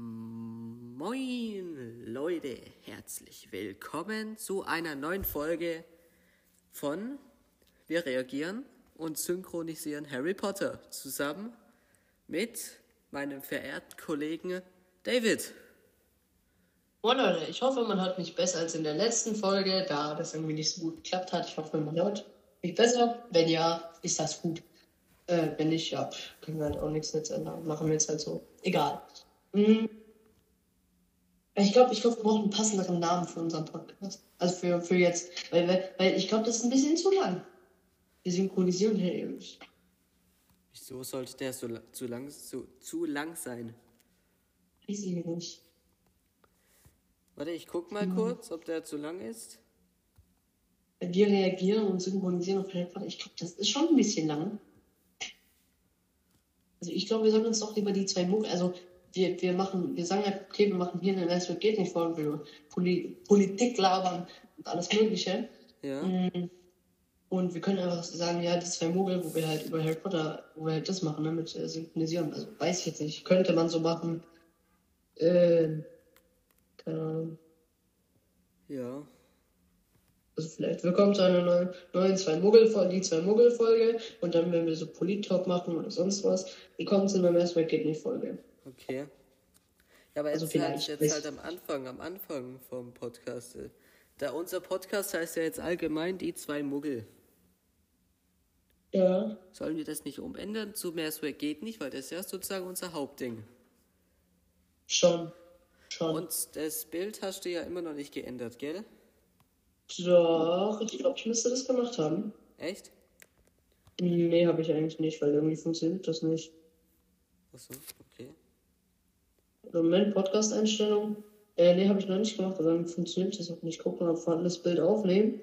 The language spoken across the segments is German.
Moin Leute, herzlich willkommen zu einer neuen Folge von Wir reagieren und synchronisieren Harry Potter zusammen mit meinem verehrten Kollegen David. Oh Leute, ich hoffe, man hört mich besser als in der letzten Folge, da das irgendwie nicht so gut geklappt hat. Ich hoffe, man hört mich besser. Wenn ja, ist das gut. Äh, wenn nicht, ja, können wir halt auch nichts jetzt ändern. Machen wir jetzt halt so. Egal. Hm. Ich glaube, ich glaub, wir brauchen einen passenderen Namen für unseren Podcast. Also für, für jetzt. Weil, weil, weil ich glaube, das ist ein bisschen zu lang. Die Synchronisierung hey, Wieso sollte der so zu lang, so, zu lang sein? Weiß ich nicht. Warte, ich guck mal hm. kurz, ob der zu lang ist. Wir reagieren und synchronisieren auf Potter. Ich glaube, das ist schon ein bisschen lang. Also ich glaube, wir sollten uns doch lieber die zwei Muggel, also wir, wir machen, wir sagen ja, okay, wir machen hier eine Netzwerk geht nicht Folge, wir Poli Politik labern und alles Mögliche. Ja. Mm. Und wir können einfach sagen, ja, die zwei Muggel, wo wir halt über Harry Potter, wo wir halt das machen, ne, mit äh, Synchronisieren. Also weiß ich jetzt nicht. Könnte man so machen. Äh, keine Ahnung. Ja. Also vielleicht willkommen zu einer neuen, neuen zwei Muggel die zwei Muggel-Folge und dann, wenn wir so Polit-Talk machen oder sonst was, willkommen zu einer Mass Folge. Okay. Ja, aber also jetzt, halt, jetzt halt am Anfang, am Anfang vom Podcast. Da unser Podcast heißt ja jetzt allgemein die zwei Muggel. Ja. Sollen wir das nicht umändern zu Meersweg geht nicht, weil das ist ja sozusagen unser Hauptding. Schon. Schon. Und das Bild hast du ja immer noch nicht geändert, gell? Doch, ich glaube, ich müsste das gemacht haben. Echt? Nee, habe ich eigentlich nicht, weil irgendwie funktioniert das nicht. Achso, okay. Moment, Podcast-Einstellung. Äh, nee, habe ich noch nicht gemacht, aber dann funktioniert das auch nicht. Guck mal, vorhandenes Bild aufnehmen.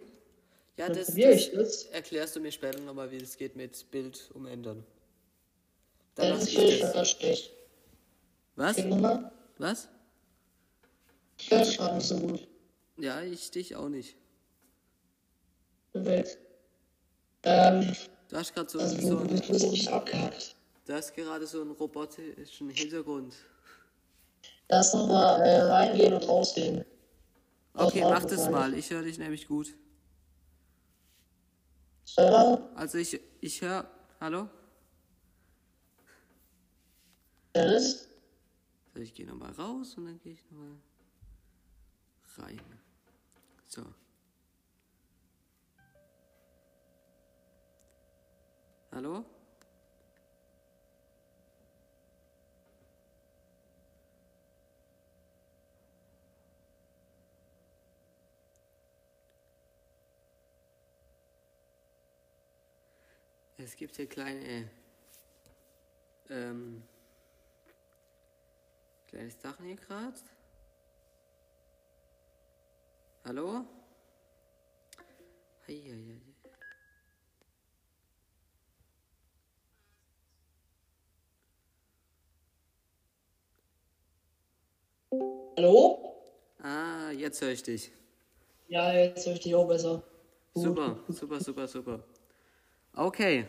Ja, dann das, das, ich das erklärst du mir später nochmal, wie es geht mit Bild umändern. Dann das ist das schlecht. Was? Was? Ich höre dich gerade nicht so gut. Ja, ich dich auch nicht. Perfekt. Ähm, du hast gerade so, also, so einen, Du hast gerade so einen robotischen Hintergrund. Lass doch mal äh, reingehen und rausgehen. Okay, mach das mal. Ich höre dich nämlich gut. Hallo? Also ich, ich höre. Hallo? Dennis? So, ich gehe nochmal raus und dann gehe ich nochmal rein. So. Hallo? Es gibt hier kleine ähm, kleines Sachen hier gerade. Hallo? Heieiei. Hallo? Ah, jetzt höre ich dich. Ja, jetzt höre ich dich auch besser. Super, super, super, super. Okay.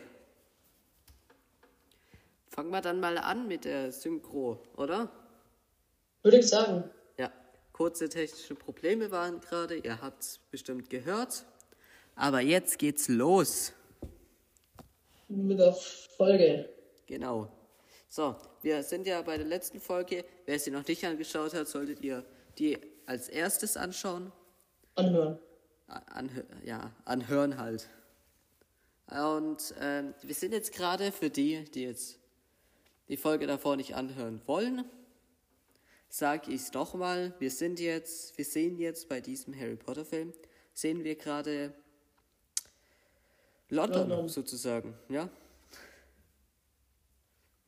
Fangen wir dann mal an mit der Synchro, oder? Würde ich sagen. Ja, kurze technische Probleme waren gerade, ihr habt es bestimmt gehört. Aber jetzt geht's los. Mit der Folge. Genau. So, wir sind ja bei der letzten Folge. Wer sie noch nicht angeschaut hat, solltet ihr die als erstes anschauen. Anhören. Anhö ja, anhören halt. Und ähm, wir sind jetzt gerade für die, die jetzt die Folge davor nicht anhören wollen, sage ich es doch mal. Wir sind jetzt, wir sehen jetzt bei diesem Harry Potter Film, sehen wir gerade London, London sozusagen, ja.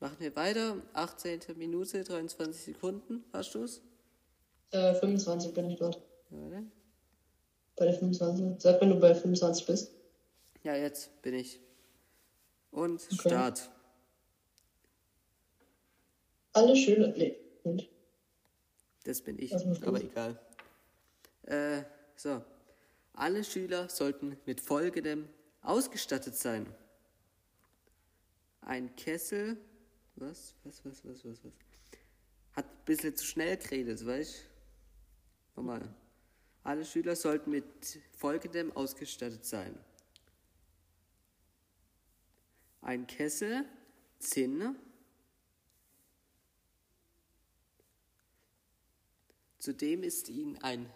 Machen wir weiter. 18. Minute, 23 Sekunden. Hast du es? Äh, 25 bin ich dort. Warte. Bei der 25. Sag, wenn du bei 25 bist. Ja, jetzt bin ich. Und okay. Start. Alle Schüler. Nee, und? Das bin ich, aber egal. Äh, so. Alle Schüler sollten mit folgendem ausgestattet sein. Ein Kessel. Was? Was, was, was, was, was? Hat bisschen zu schnell geredet, weißt du? Nochmal. Alle Schüler sollten mit folgendem ausgestattet sein. Ein Kessel, Zinn, Zudem ist Ihnen ein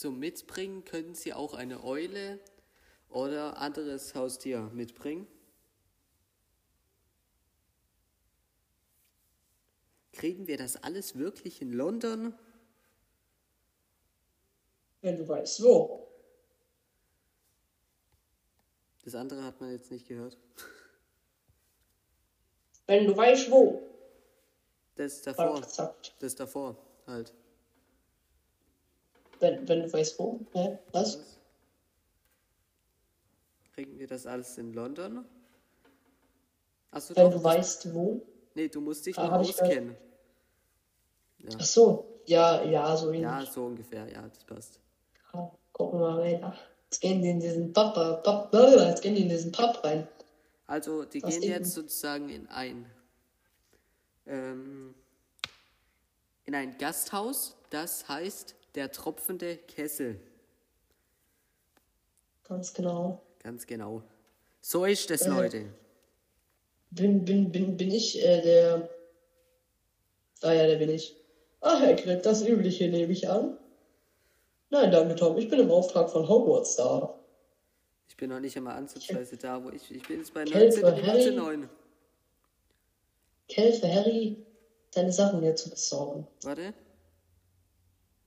zum Mitbringen können Sie auch eine Eule oder anderes Haustier mitbringen. Kriegen wir das alles wirklich in London? Wenn du weißt, wo. Das andere hat man jetzt nicht gehört. Wenn du weißt, wo. Das ist davor. Das ist davor, halt. Wenn, wenn du weißt, wo. Hä? Was? Kriegen wir das alles in London? Achso, Wenn doch. du weißt, wo. Nee, du musst dich Ah, noch auskennen. Ach so. Ja, ja, so ähnlich. Ja, so ungefähr, ja, das passt. Ja, gucken wir mal rein. Jetzt gehen die in diesen Pub, äh, Pub, jetzt gehen die in diesen Pub rein. Also, die gehen eben? jetzt sozusagen in ein ähm, in ein Gasthaus, das heißt der tropfende Kessel. Ganz genau. Ganz genau. So ist es, Äh. Leute. Bin, bin, bin, bin ich äh, der. Ah ja, der bin ich. Ach, Herr Gripp, das Übliche nehme ich an. Nein, danke, Tom. Ich bin im Auftrag von Hogwarts da. Ich bin noch nicht einmal ansatzweise da, wo ich. Ich bin jetzt bei Kälte, 19 Minute Harry. 9. Ich helfe Harry, seine Sachen mir zu besorgen. Warte.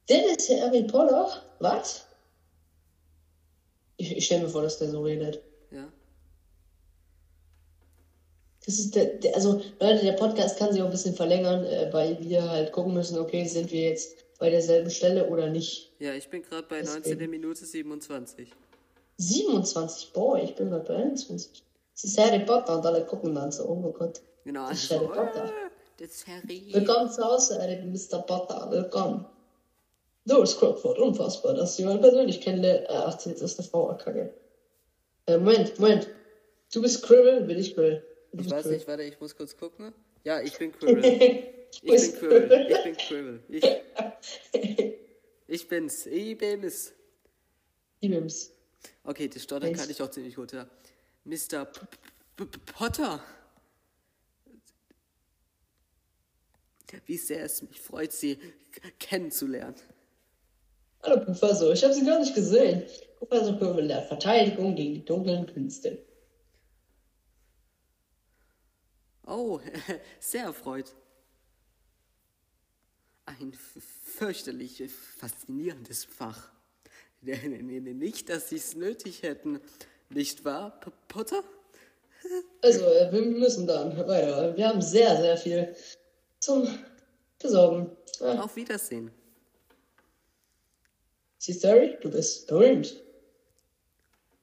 Der ist der Harry Potter? Was? Ich, ich stelle mir vor, dass der so redet. Ja. Das ist der, der, also Leute, der Podcast kann sich auch ein bisschen verlängern, äh, weil wir halt gucken müssen, okay, sind wir jetzt bei derselben Stelle oder nicht. Ja, ich bin gerade bei Deswegen. 19 Minute 27. 27, boah, ich bin bei 21. Es ist Harry Potter und alle gucken dann so, oh mein Gott. Genau. Das ist also, Harry Potter. äh, das ist Harry. Willkommen zu Hause, Harry, Mr. Potter, willkommen. Du bist Crockford, unfassbar, dass du jemanden persönlich kennenlernt. Äh, Ach, jetzt ist eine Frau, kacke. Äh, Moment, Moment. Du bist Quirrell, bin ich Quirrell. Ich weiß Quirrell. nicht, warte, ich muss kurz gucken. Ja, ich bin Quirrell. Ich bin Quirrell. Ich bin Quirrell. Ich, ich bin's. Ich bin's. Ibims. Okay, das Stottern kann ich auch ziemlich gut, ja. Mr. P P P Potter. Wie sehr es mich freut, Sie kennenzulernen. Hallo Professor, ich habe Sie gar nicht gesehen. Professor Quirrell lehrt Verteidigung gegen die dunklen Künste. Oh, sehr erfreut. Ein fürchterlich faszinierendes Fach. Nicht, dass Sie es nötig hätten, nicht wahr, P Potter? Also, äh, wir müssen dann weiter. Wir haben sehr, sehr viel zum Besorgen. Ah, Auf Wiedersehen. siehst du, Harry, du bist berühmt.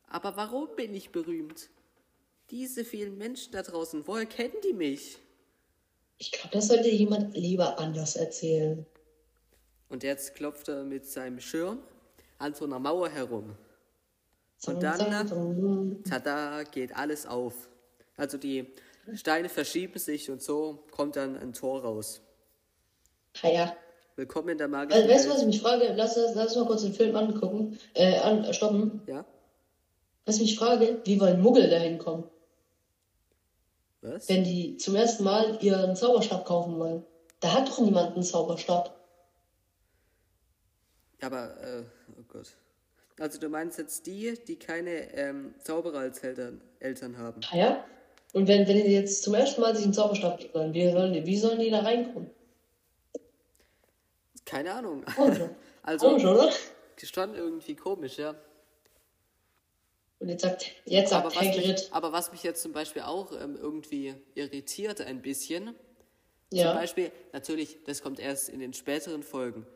Aber warum bin ich berühmt? Diese vielen Menschen da draußen, woher kennen die mich? Ich glaube, das sollte jemand lieber anders erzählen. Und jetzt klopft er mit seinem Schirm an so einer Mauer herum. Und dann, tada, geht alles auf. Also die Steine verschieben sich und so kommt dann ein Tor raus. Ah ja. Willkommen in der magischen Also, weißt du, was ich mich frage? Lass, lass, lass mal kurz den Film angucken. Äh, an, äh, stoppen. Ja? Was ich mich frage, wie wollen Muggel da hinkommen? Was? Wenn die zum ersten Mal ihren Zauberstab kaufen wollen. Da hat doch niemand einen Zauberstab. Aber, äh, Gott. Also du meinst jetzt die, die keine ähm, Zauberer als Eltern, Eltern haben. Ah ja? Und wenn, wenn die jetzt zum ersten Mal sich einen Zauberstab wollen, wie sollen die, wie sollen die da reinkommen? Keine Ahnung. Komisch, also, Komisch, oder? schon irgendwie komisch, ja. Und jetzt sagt, jetzt Aber sagt was, mich, aber was mich jetzt zum Beispiel auch ähm, irgendwie irritiert ein bisschen, zum ja, Beispiel, natürlich, das kommt erst in den späteren Folgen,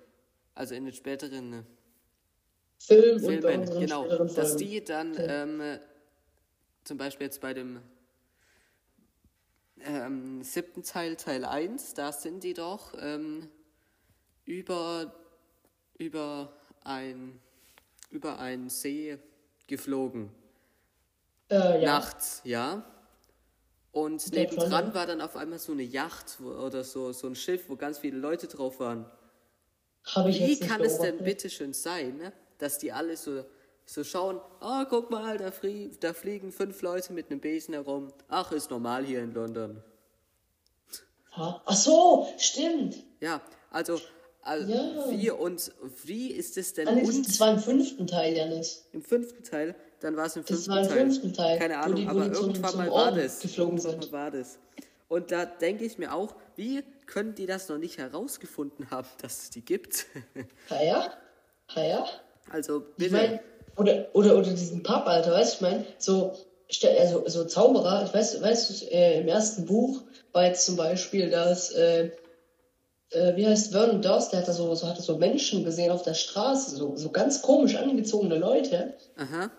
also in den späteren äh, Film Filmen, unseren genau, späteren dass die dann ähm, äh, zum Beispiel jetzt bei dem ähm, siebten Teil, Teil 1, da sind die doch ähm, über, über, ein, über einen See geflogen. Äh, ja. Nachts, ja. Und nebendran war dann auf einmal so eine Yacht oder so, so ein Schiff, wo ganz viele Leute drauf waren. Wie kann es denn bitte schön sein, ne? Dass die alle so, so schauen, ah, guck mal, da, flie da fliegen fünf Leute mit einem Besen herum. Ach, ist normal hier in London. Ach so, stimmt. Ja, also, also Ja. wie und wie ist es denn nee, das, war im fünften Teil, Janis. im fünften Teil? Dann war es im Das fünften war im Teil. fünften Teil, Keine Ahnung, die- aber zum- irgendwann zum mal war irgendwann mal war das. Und da denke ich mir auch, wie können die das noch nicht herausgefunden haben, dass es die gibt? Ha ja? Ha ja? Also Ich bitte. meine, oder, oder, oder diesen Pub, Alter, weißt du, ich meine, so, also, so Zauberer, ich weiß, weißt du, äh, im ersten Buch war jetzt zum Beispiel, dass, äh, äh, wie heißt Vernon Durst, der hat da so, so, hatte so Menschen gesehen auf der Straße, so, so ganz komisch angezogene Leute. Aha.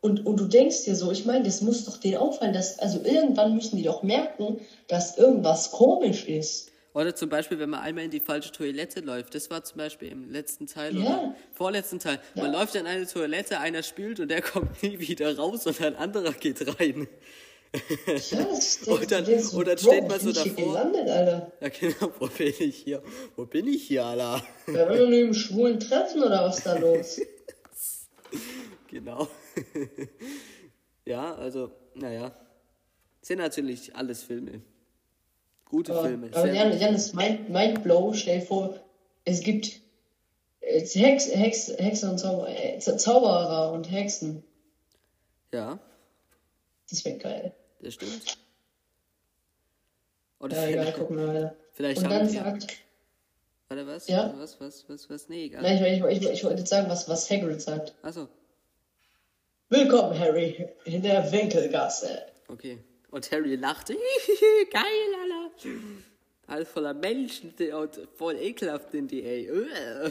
Und, und du denkst dir so, ich meine, das muss doch denen auffallen, dass, also irgendwann müssen die doch merken, dass irgendwas komisch ist. Oder zum Beispiel, wenn man einmal in die falsche Toilette läuft. Das war zum Beispiel im letzten Teil Ja. oder vorletzten Teil. Man Ja. läuft in eine Toilette, einer spült und der kommt nie wieder raus und ein anderer geht rein. Ja, das Und dann- denkst und dann Bro, steht man so davor. gelandet, Alter. Ja genau, wo bin ich hier? Wo bin ich hier, Alter? Wir waren doch nur im schwulen Treffen oder was da los? Genau. ja, also, naja. Sind natürlich alles Filme. Gute Aber, Filme. aber Jan, Jan ist mind, mind blow. Stell dir vor, es gibt äh, Hex, Hex, Hexer und Zauberer, äh, Zau- Zauberer und Hexen. Ja, Das wäre geil. das stimmt. Oder Ja, egal, gucken wir weiter. vielleicht Und haben dann wir. sagt, Warte, was? Ja? Was, was, was, was? Nee, egal. nein, ich, ich, ich, ich wollte jetzt sagen, was, was Hagrid sagt. Achso, Willkommen, Harry, in der Winkelgasse. okay. Und Harry lachte. Geil. Alles voller Menschen die- und voll ekelhaft sind die, ey. Äh.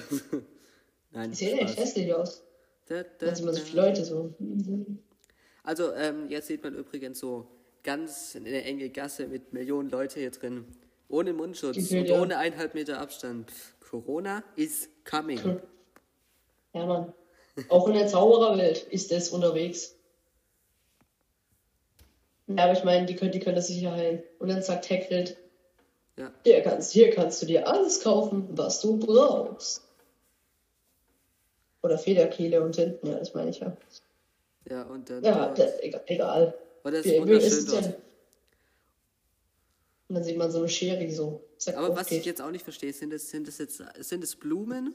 Nein, Die sehen echt hässlich aus. Da, da, Da sind immer so da. viele Leute so. Also, ähm, jetzt sieht man übrigens so ganz eine enge Gasse mit Millionen Leute hier drin. Ohne Mundschutz Gefühlt, und ja. ohne eineinhalb Meter Abstand. Corona is coming. Ja, Mann. Auch in der Zaubererwelt ist es unterwegs. Ja, aber ich meine, die können, die können das sicher heilen. Und dann sagt Hagrid, Ja. hier kannst, hier kannst du dir alles kaufen, was du brauchst. Oder Federkehle und hinten, ja, das meine ich ja. Ja, und dann. Ja, dort- das, egal. egal. Oh, das ist Wie- wie wunderschön dort. denn? Und dann sieht man so eine Schere, die so zack, Aber was ich jetzt auch nicht verstehe, sind es, sind es jetzt sind es Blumen?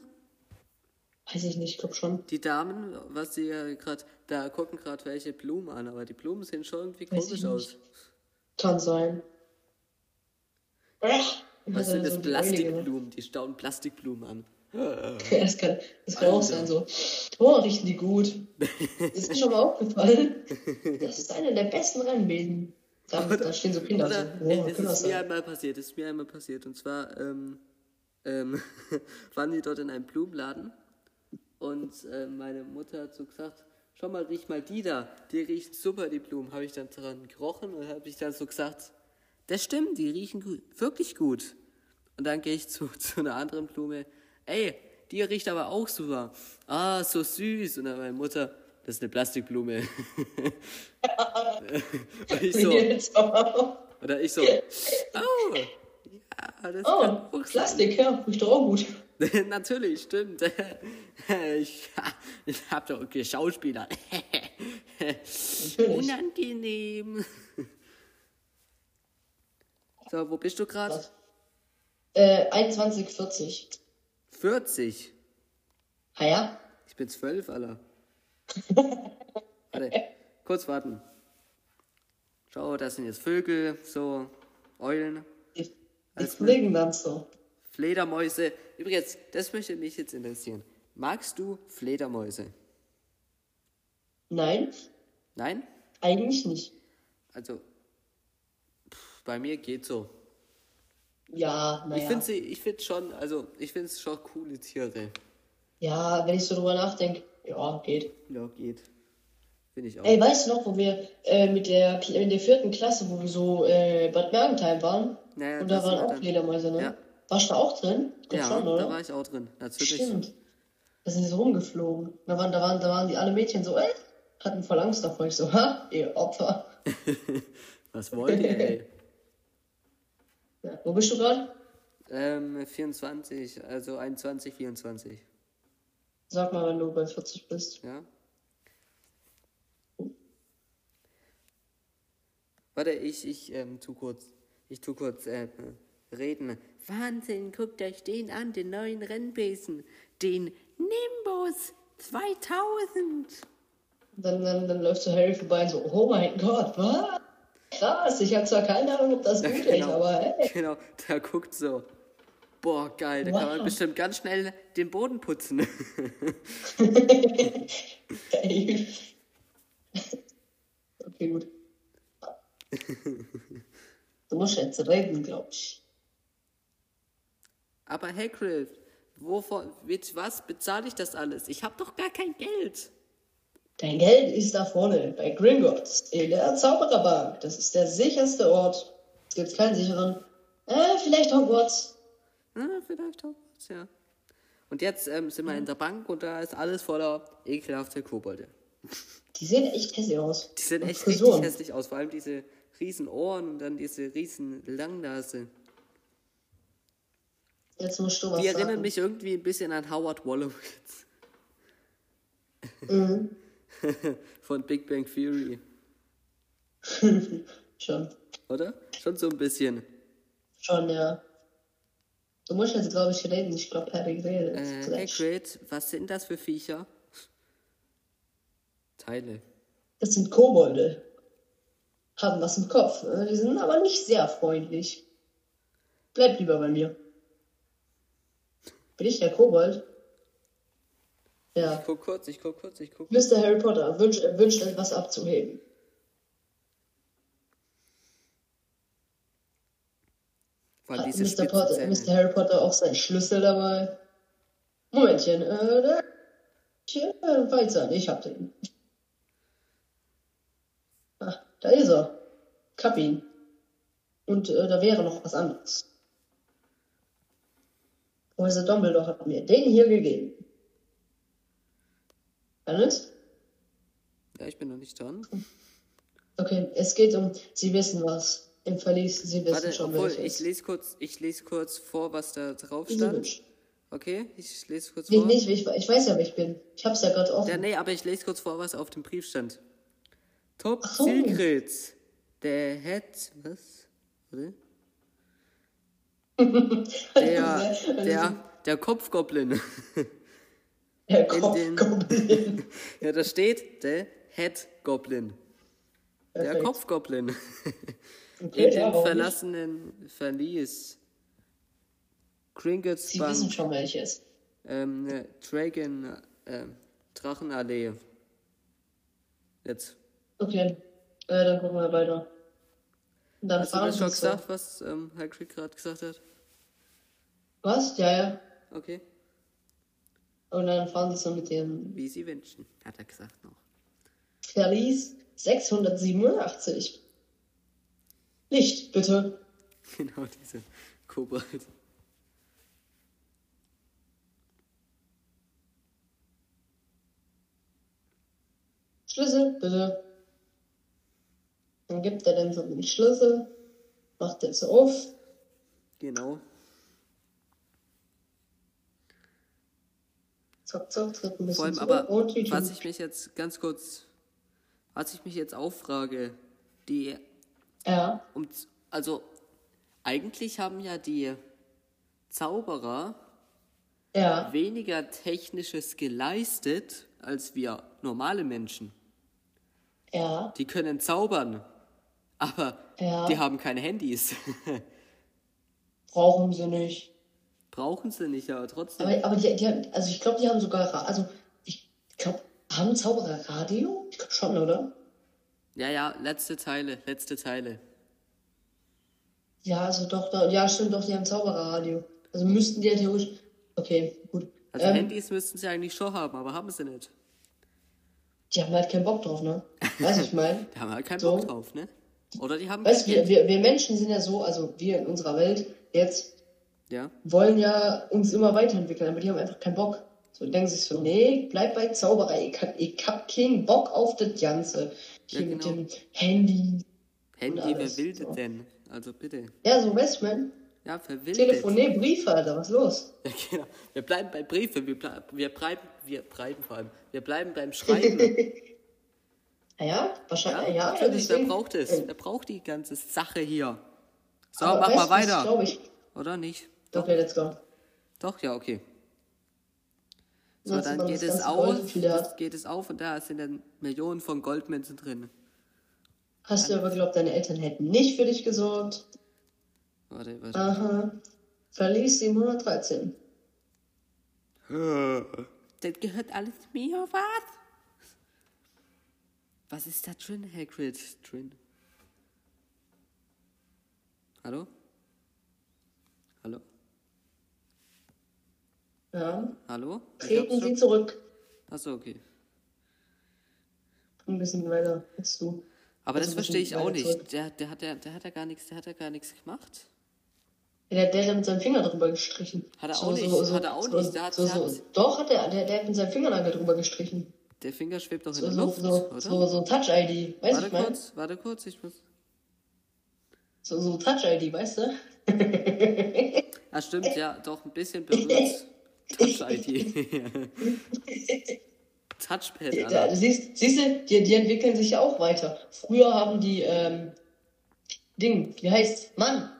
Weiß ich nicht, ich glaube schon. Die Damen, was sie ja gerade, da gucken gerade welche Blumen an, aber die Blumen sehen schon irgendwie Weiß komisch aus. Kann sein. Ach, Was sind das so. Plastikblumen? Die stauen Plastikblumen an. Das kann, das kann auch sein, so. Oh, riechen die gut. Ist mir schon mal aufgefallen. Das ist eine der besten Rennbesen. Da, da stehen so Kinder. Oder, so. Oh, das ist mir einmal passiert, das ist mir einmal passiert. Und zwar ähm, ähm, waren die dort in einem Blumenladen und äh, meine Mutter hat so gesagt, schau mal, riech mal die da, die riechen super, die Blumen. Habe ich dann dran gerochen und habe ich dann so gesagt, das stimmt, die riechen gut, wirklich gut. Und dann gehe ich zu, zu einer anderen Blume, ey, die riecht aber auch super. Ah, so süß. Und dann meine Mutter, das ist eine Plastikblume. und ich so, oder ich so, oh, ja, das Oh. Plastik, ja, riecht doch auch gut. Natürlich, stimmt. Ich, ich hab doch geschauspielert. Natürlich. Unangenehm. So, wo bist du gerade? Äh, 21,40. 40. Ah ja? Ich bin 12, Alter. Warte, kurz warten. Schau, das sind jetzt Vögel, so Eulen, Die, fliegen dann so. Fledermäuse. Übrigens, das möchte mich jetzt interessieren. Magst du Fledermäuse? Nein, Nein? eigentlich nicht. Also, pff, bei mir geht so. Ja, Ich naja. finde sie, ich finde schon, also ich finde es schon coole Tiere. Ja, wenn ich so drüber nachdenke, ja, geht. Ja, geht. Finde ich auch. Ey, weißt du noch, wo wir äh, mit der, in der vierten Klasse, wo wir so äh, Bad Mergentheim waren? Naja, und da waren war auch Fledermäuse, ne? Ja. Warst du da auch drin? Glaub ja, schon, oder? da war ich auch drin. Natürlich. Stimmt. Da sind die so rumgeflogen. Da waren, da waren, da waren die alle Mädchen so, äh, hatten voll Angst davor. Ich so, ha, ihr Opfer. Was wollt ihr, ey? Ja, wo bist du gerade? Ähm, 24, also 21, 24. Sag mal, wenn du bei 40 bist. Ja. Warte, ich, ich, ähm, tu kurz, ich tu kurz, äh, reden. Wahnsinn, guckt euch den an, den neuen Rennbesen. Den Nimbus 2000. Dann, dann, dann läuft so Harry vorbei und so, oh mein Gott, was? Krass, ich habe zwar keine Ahnung, ob das gut ist, aber hey. Genau, der guckt so. Boah, geil, da kann man Wow. bestimmt ganz schnell den Boden putzen. Okay, gut. Du musst jetzt reden, glaub ich. Aber Hagrid, wovon, mit was bezahle ich das alles? Ich habe doch gar kein Geld. Dein Geld ist da vorne, bei Gringotts, in der Zaubererbank. Das ist der sicherste Ort. Es gibt keinen sicheren. Äh, vielleicht Hogwarts. Ah, vielleicht was, ja. Und jetzt ähm, sind wir in der Bank und da ist alles voller ekelhafte Kobolde. Die sehen echt hässlich aus. Die sehen echt Frisuren. richtig hässlich aus, vor allem diese riesen Ohren und dann diese riesen Langnase. Jetzt musst du was Die erinnern sagen. mich irgendwie ein bisschen an Howard Wolowitz Mhm. von Big Bang Theory, Schon. oder? Schon so ein bisschen. Schon, ja. Du musst jetzt, glaube ich, reden. Ich glaube, Harry redet. Äh. Hagrid, was sind das für Viecher? Teile. Das sind Kobolde. Haben was im Kopf. äh, Die sind aber nicht sehr freundlich. Bleib lieber bei mir. Bin ich der Kobold? Ja. Ich guck kurz, ich guck kurz, ich guck. Mr. Harry Potter wünscht, wünscht etwas abzuheben. Hat Mr. spitzen Potter. Mr. Harry Potter auch seinen Schlüssel dabei? Momentchen, äh, da, hier, äh, weiter, ich hab den. Ah, da ist er. Kapp ihn. Und äh, da wäre noch was anderes. Professor Dumbledore hat mir den hier gegeben. Alles? Ja, ich bin noch nicht dran. Okay, es geht um, Sie wissen was. Im Verlies, Sie wissen Warte, schon, obwohl, welches. ich lese kurz, ich lese kurz vor, was da drauf stand. Okay, ich lese kurz vor. nicht, ich, ich weiß ja, wer ich bin. Ich hab's ja gerade offen. Ja, nee, aber ich lese kurz vor, was auf dem Brief stand. Top Ach so. Secret. Der hat, was? Warte. Der, der, der Kopfgoblin. Der in den- Kopfgoblin. ja, da steht der Head Goblin. Der Perfekt. Kopfgoblin. Okay, In dem warum nicht? verlassenen Verlies. Gringotts Sie wissen Bank. schon welches. Ähm, äh, Dragon, äh, Drachenallee. Jetzt. Okay, äh, dann gucken wir weiter. Und dann Hast du das schon sie so. gesagt, was ähm, Hagrid gerade gesagt hat? Was? Ja, ja. Okay. Und dann fahren sie so mit dem Wie sie wünschen, hat er gesagt noch. Verlies 687. Licht, bitte. Genau diese Kobold. Schlüssel, bitte. Dann gibt er dann so den Schlüssel, macht so auf. Genau. Zack, zack, tritt ein bisschen Vor allem zurück aber, die was ich mich jetzt ganz kurz, was ich mich jetzt auffrage, die, Ja, um, also, eigentlich haben ja die Zauberer ja, weniger Technisches geleistet als wir normale Menschen. ja. Die können zaubern, aber Ja. die haben keine Handys. Brauchen sie nicht. Brauchen sie nicht, aber trotzdem. Aber, aber die, die haben, also ich glaube, die haben sogar, also ich glaube, haben Zauberer Radio? Ich glaube schon, oder? ja, ja, letzte Teile, letzte Teile. Ja, also doch, doch, ja, stimmt doch, die haben Zaubererradio. Also müssten die ja theoretisch. Okay, gut. Also ähm, Handys müssten sie eigentlich schon haben, aber haben sie nicht. die haben halt keinen Bock drauf, ne? Weißt du, ich meine? Da haben halt keinen So. Bock drauf, ne? Oder die haben Weißt du, wir, wir, wir Menschen sind ja so, also wir in unserer Welt jetzt Ja, wollen ja uns immer weiterentwickeln, aber die haben einfach keinen Bock. So denken sich so, nee, bleib bei Zauberei. Ich hab, ich hab keinen Bock auf das Ganze. Hier Ja, mit genau. dem Handy. Handy, alles, wer will so. denn? Also bitte. Ja, so Westman. Ja, verwildet. Telefonier, Briefe, Alter, was los? Ja, genau. Wir bleiben bei Briefe, wir, ble wir bleiben, wir bleiben vor allem, wir bleiben beim Schreiben. Ah ja, wahrscheinlich, ja, natürlich, wer deswegen- braucht es? Äh, Wer braucht die ganze Sache hier? So, mach mal weiter. ich. Oder nicht? Okay, let's go. Doch, ja, okay. So, Sonst dann geht das es auf, das geht es auf und da sind dann Millionen von Goldmünzen drin. Hast du aber geglaubt, deine Eltern hätten nicht für dich gesorgt? Warte, warte. Aha. Verlies 713. Das gehört alles mir, was? Was ist da drin, Hagrid? Drin? Hallo? Hallo? Ja. Hallo? Treten Sie zurück. Achso, okay. Ein bisschen weiter als du. Aber Also das verstehe ich auch nicht. zurück. Der, der, hat ja, der hat ja gar nichts, der hat ja gar nichts gemacht. Ja, der, der hat mit seinem Finger drüber gestrichen. Hat er auch nicht, hat er auch nicht. Hat- so, so, hat- Doch, hat er, der, der hat mit seinem Fingernagel drüber gestrichen. Der Finger schwebt doch in So, der so, Luft, so, oder? so, so Touch-ID, weißt du, warte ich mein? kurz, warte kurz, ich muss. So, so Touch-ID, weißt du? Ah, stimmt, ja, doch ein bisschen berührt. Touch-ID. Touchpad, Alter. du siehst, siehst du, die, die entwickeln sich ja auch weiter. Früher haben die, ähm, Ding, wie heißt, Mann,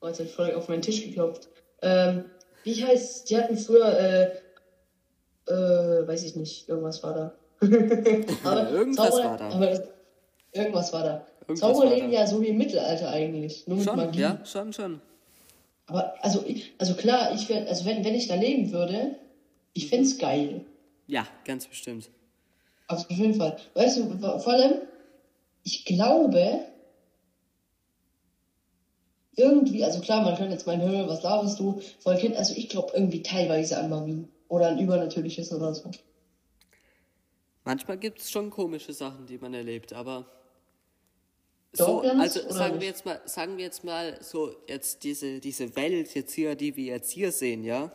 oh, jetzt ich voll auf meinen Tisch geklopft. Ähm, wie heißt, die hatten früher, äh, äh, weiß ich nicht, irgendwas war da. aber Irgendwas Zauberer- war da. Aber irgendwas war da. Irgendwas Zauberer war leben ja so wie im Mittelalter eigentlich, nur mit Schon, Magie. ja, schon, schon. Aber, also, also klar, ich wär, also wenn, wenn ich da leben würde, ich fänd's geil. Ja, ganz bestimmt. Auf jeden Fall. Weißt du, vor allem, ich glaube, irgendwie, also klar, man kann jetzt meinen, "Hö, was laberst du? Voll Kind, also ich glaube irgendwie teilweise an Magie. Oder an Übernatürliches oder so. Manchmal gibt es schon komische Sachen, die man erlebt, aber so, also sagen wir jetzt mal, sagen wir jetzt mal so jetzt diese diese Welt jetzt hier, die wir jetzt hier sehen, ja,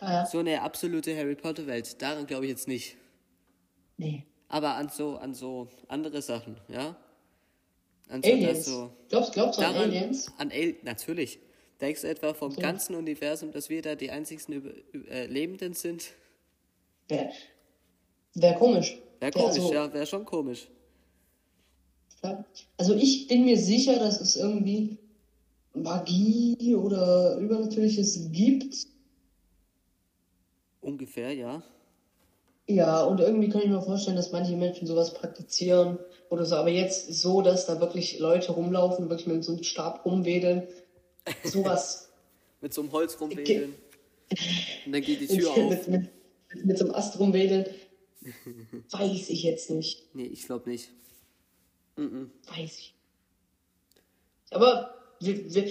ja. so eine absolute Harry Potter Welt. Daran glaube ich jetzt nicht, Nee. aber an so an so andere Sachen, ja. An so, Aliens. das so Glaubst, glaubst du an daran, Aliens? an Al natürlich. Denkst du etwa vom ganzen Universum, dass wir da die einzigsten Über äh, Lebenden sind? Wäre wär komisch. Wäre Wär komisch, also- ja, wäre schon komisch. Ja. Also ich bin mir sicher, dass es irgendwie Magie oder Übernatürliches gibt. Ungefähr, ja. Ja, und irgendwie kann ich mir vorstellen, dass manche Menschen sowas praktizieren oder so. Aber jetzt so, dass da wirklich Leute rumlaufen, wirklich mit so einem Stab rumwedeln. Sowas. Mit so einem Holz rumwedeln. Und dann geht die Tür auf. mit, mit, mit, so einem Ast rumwedeln. Weiß ich jetzt nicht. Nee, ich glaube nicht. Weiß ich. Aber wir, wir,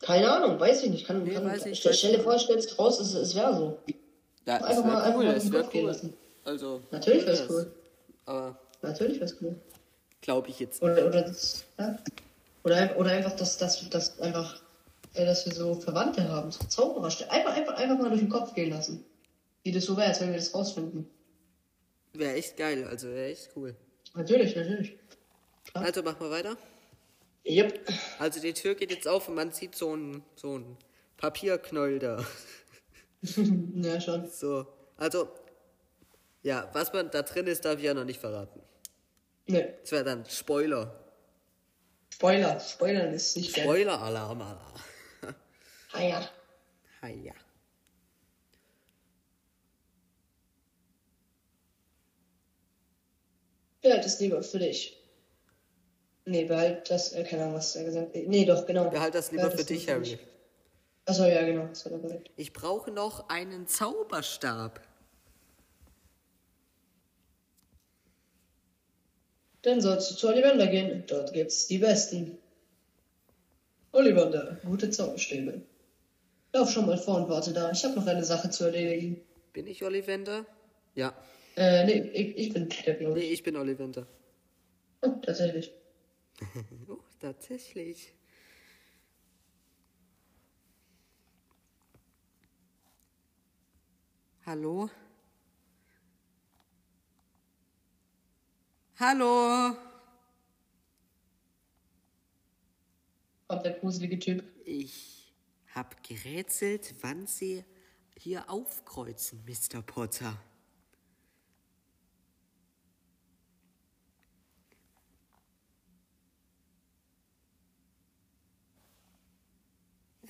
keine Ahnung, weiß ich nicht. Kann, Nee, kann, weiß ich, stell, stell dir vor, stellst raus, es, es wäre so. Ja, es Einfach mal- wäre einfach cool, mal es wäre cool. lassen. Also. Natürlich wäre wär's cool. Aber Natürlich wäre es cool. glaube ich jetzt. Oder, oder, das, ja. Oder, oder einfach, dass, dass, dass einfach, äh, dass wir so Verwandte haben, so Zauberer. Einfach, einfach, einfach mal durch den Kopf gehen lassen. Wie das so wäre, als wenn wir das rausfinden. Wäre echt geil, also wäre echt cool. Natürlich, natürlich. Also mach mal weiter. Yep. Also die Tür geht jetzt auf und man sieht so ein, so ein Papierknäuel da. ja, schon. So. Also, ja, was man da drin ist, darf ich ja noch nicht verraten. Ne. Das wäre dann Spoiler. Spoiler. Spoilern ist nicht geil. Spoiler-Alarm, Alter. Ah ja. Ha, ja. Behalt es lieber für dich. Nee, behalt das, äh, keine Ahnung, was er gesagt hat. Nee, doch, genau. Behalt das lieber für dich, Harry. Achso, ja, genau, das hat er gesagt. Ich brauche noch einen Zauberstab. Dann sollst du zu Ollivander gehen. Dort gibt's die besten. Ollivander, gute Zauberstäbe. Lauf schon mal vor und warte da. Ich habe noch eine Sache zu erledigen. Bin ich Ollivander? Ja. Äh, nee, ich, ich bin der, glaube Nee, ich. ich bin Ollivander. Oh, tatsächlich. Oh, tatsächlich. Hallo? Hallo? Kommt der gruselige Typ. Ich hab gerätselt, wann Sie hier aufkreuzen, Mr. Potter.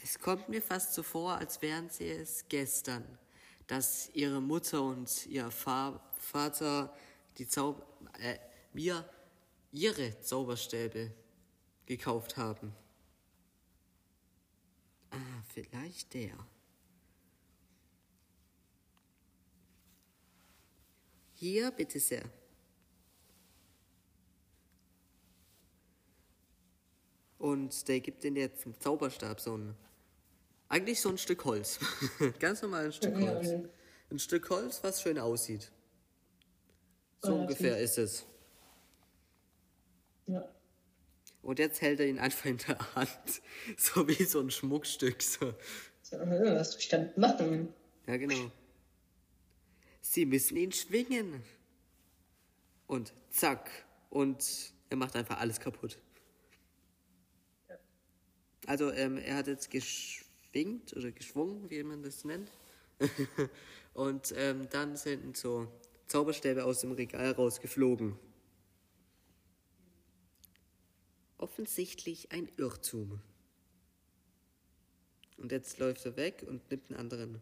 Es kommt mir fast so vor, als wären Sie es gestern, dass Ihre Mutter und Ihr Fa Vater die Zau äh, mir Ihre Zauberstäbe gekauft haben. Ah, vielleicht der. Hier, bitte sehr. Und der gibt ihnen jetzt einen Zauberstab, so ein. Eigentlich so ein Stück Holz. Ganz normal ein Stück Holz. Ein Stück Holz, was schön aussieht. So Oh, ungefähr ist es. Ja. Und jetzt hält er ihn einfach in der Hand. So wie so ein Schmuckstück. So. So, äh, was soll ich damit machen? Ja, genau. Sie müssen ihn schwingen. Und zack. Und er macht einfach alles kaputt. Also, ähm, er hat jetzt geschwingt oder geschwungen, wie man das nennt. Und ähm, dann sind so Zauberstäbe aus dem Regal rausgeflogen. Offensichtlich ein Irrtum. Und jetzt läuft er weg und nimmt einen anderen.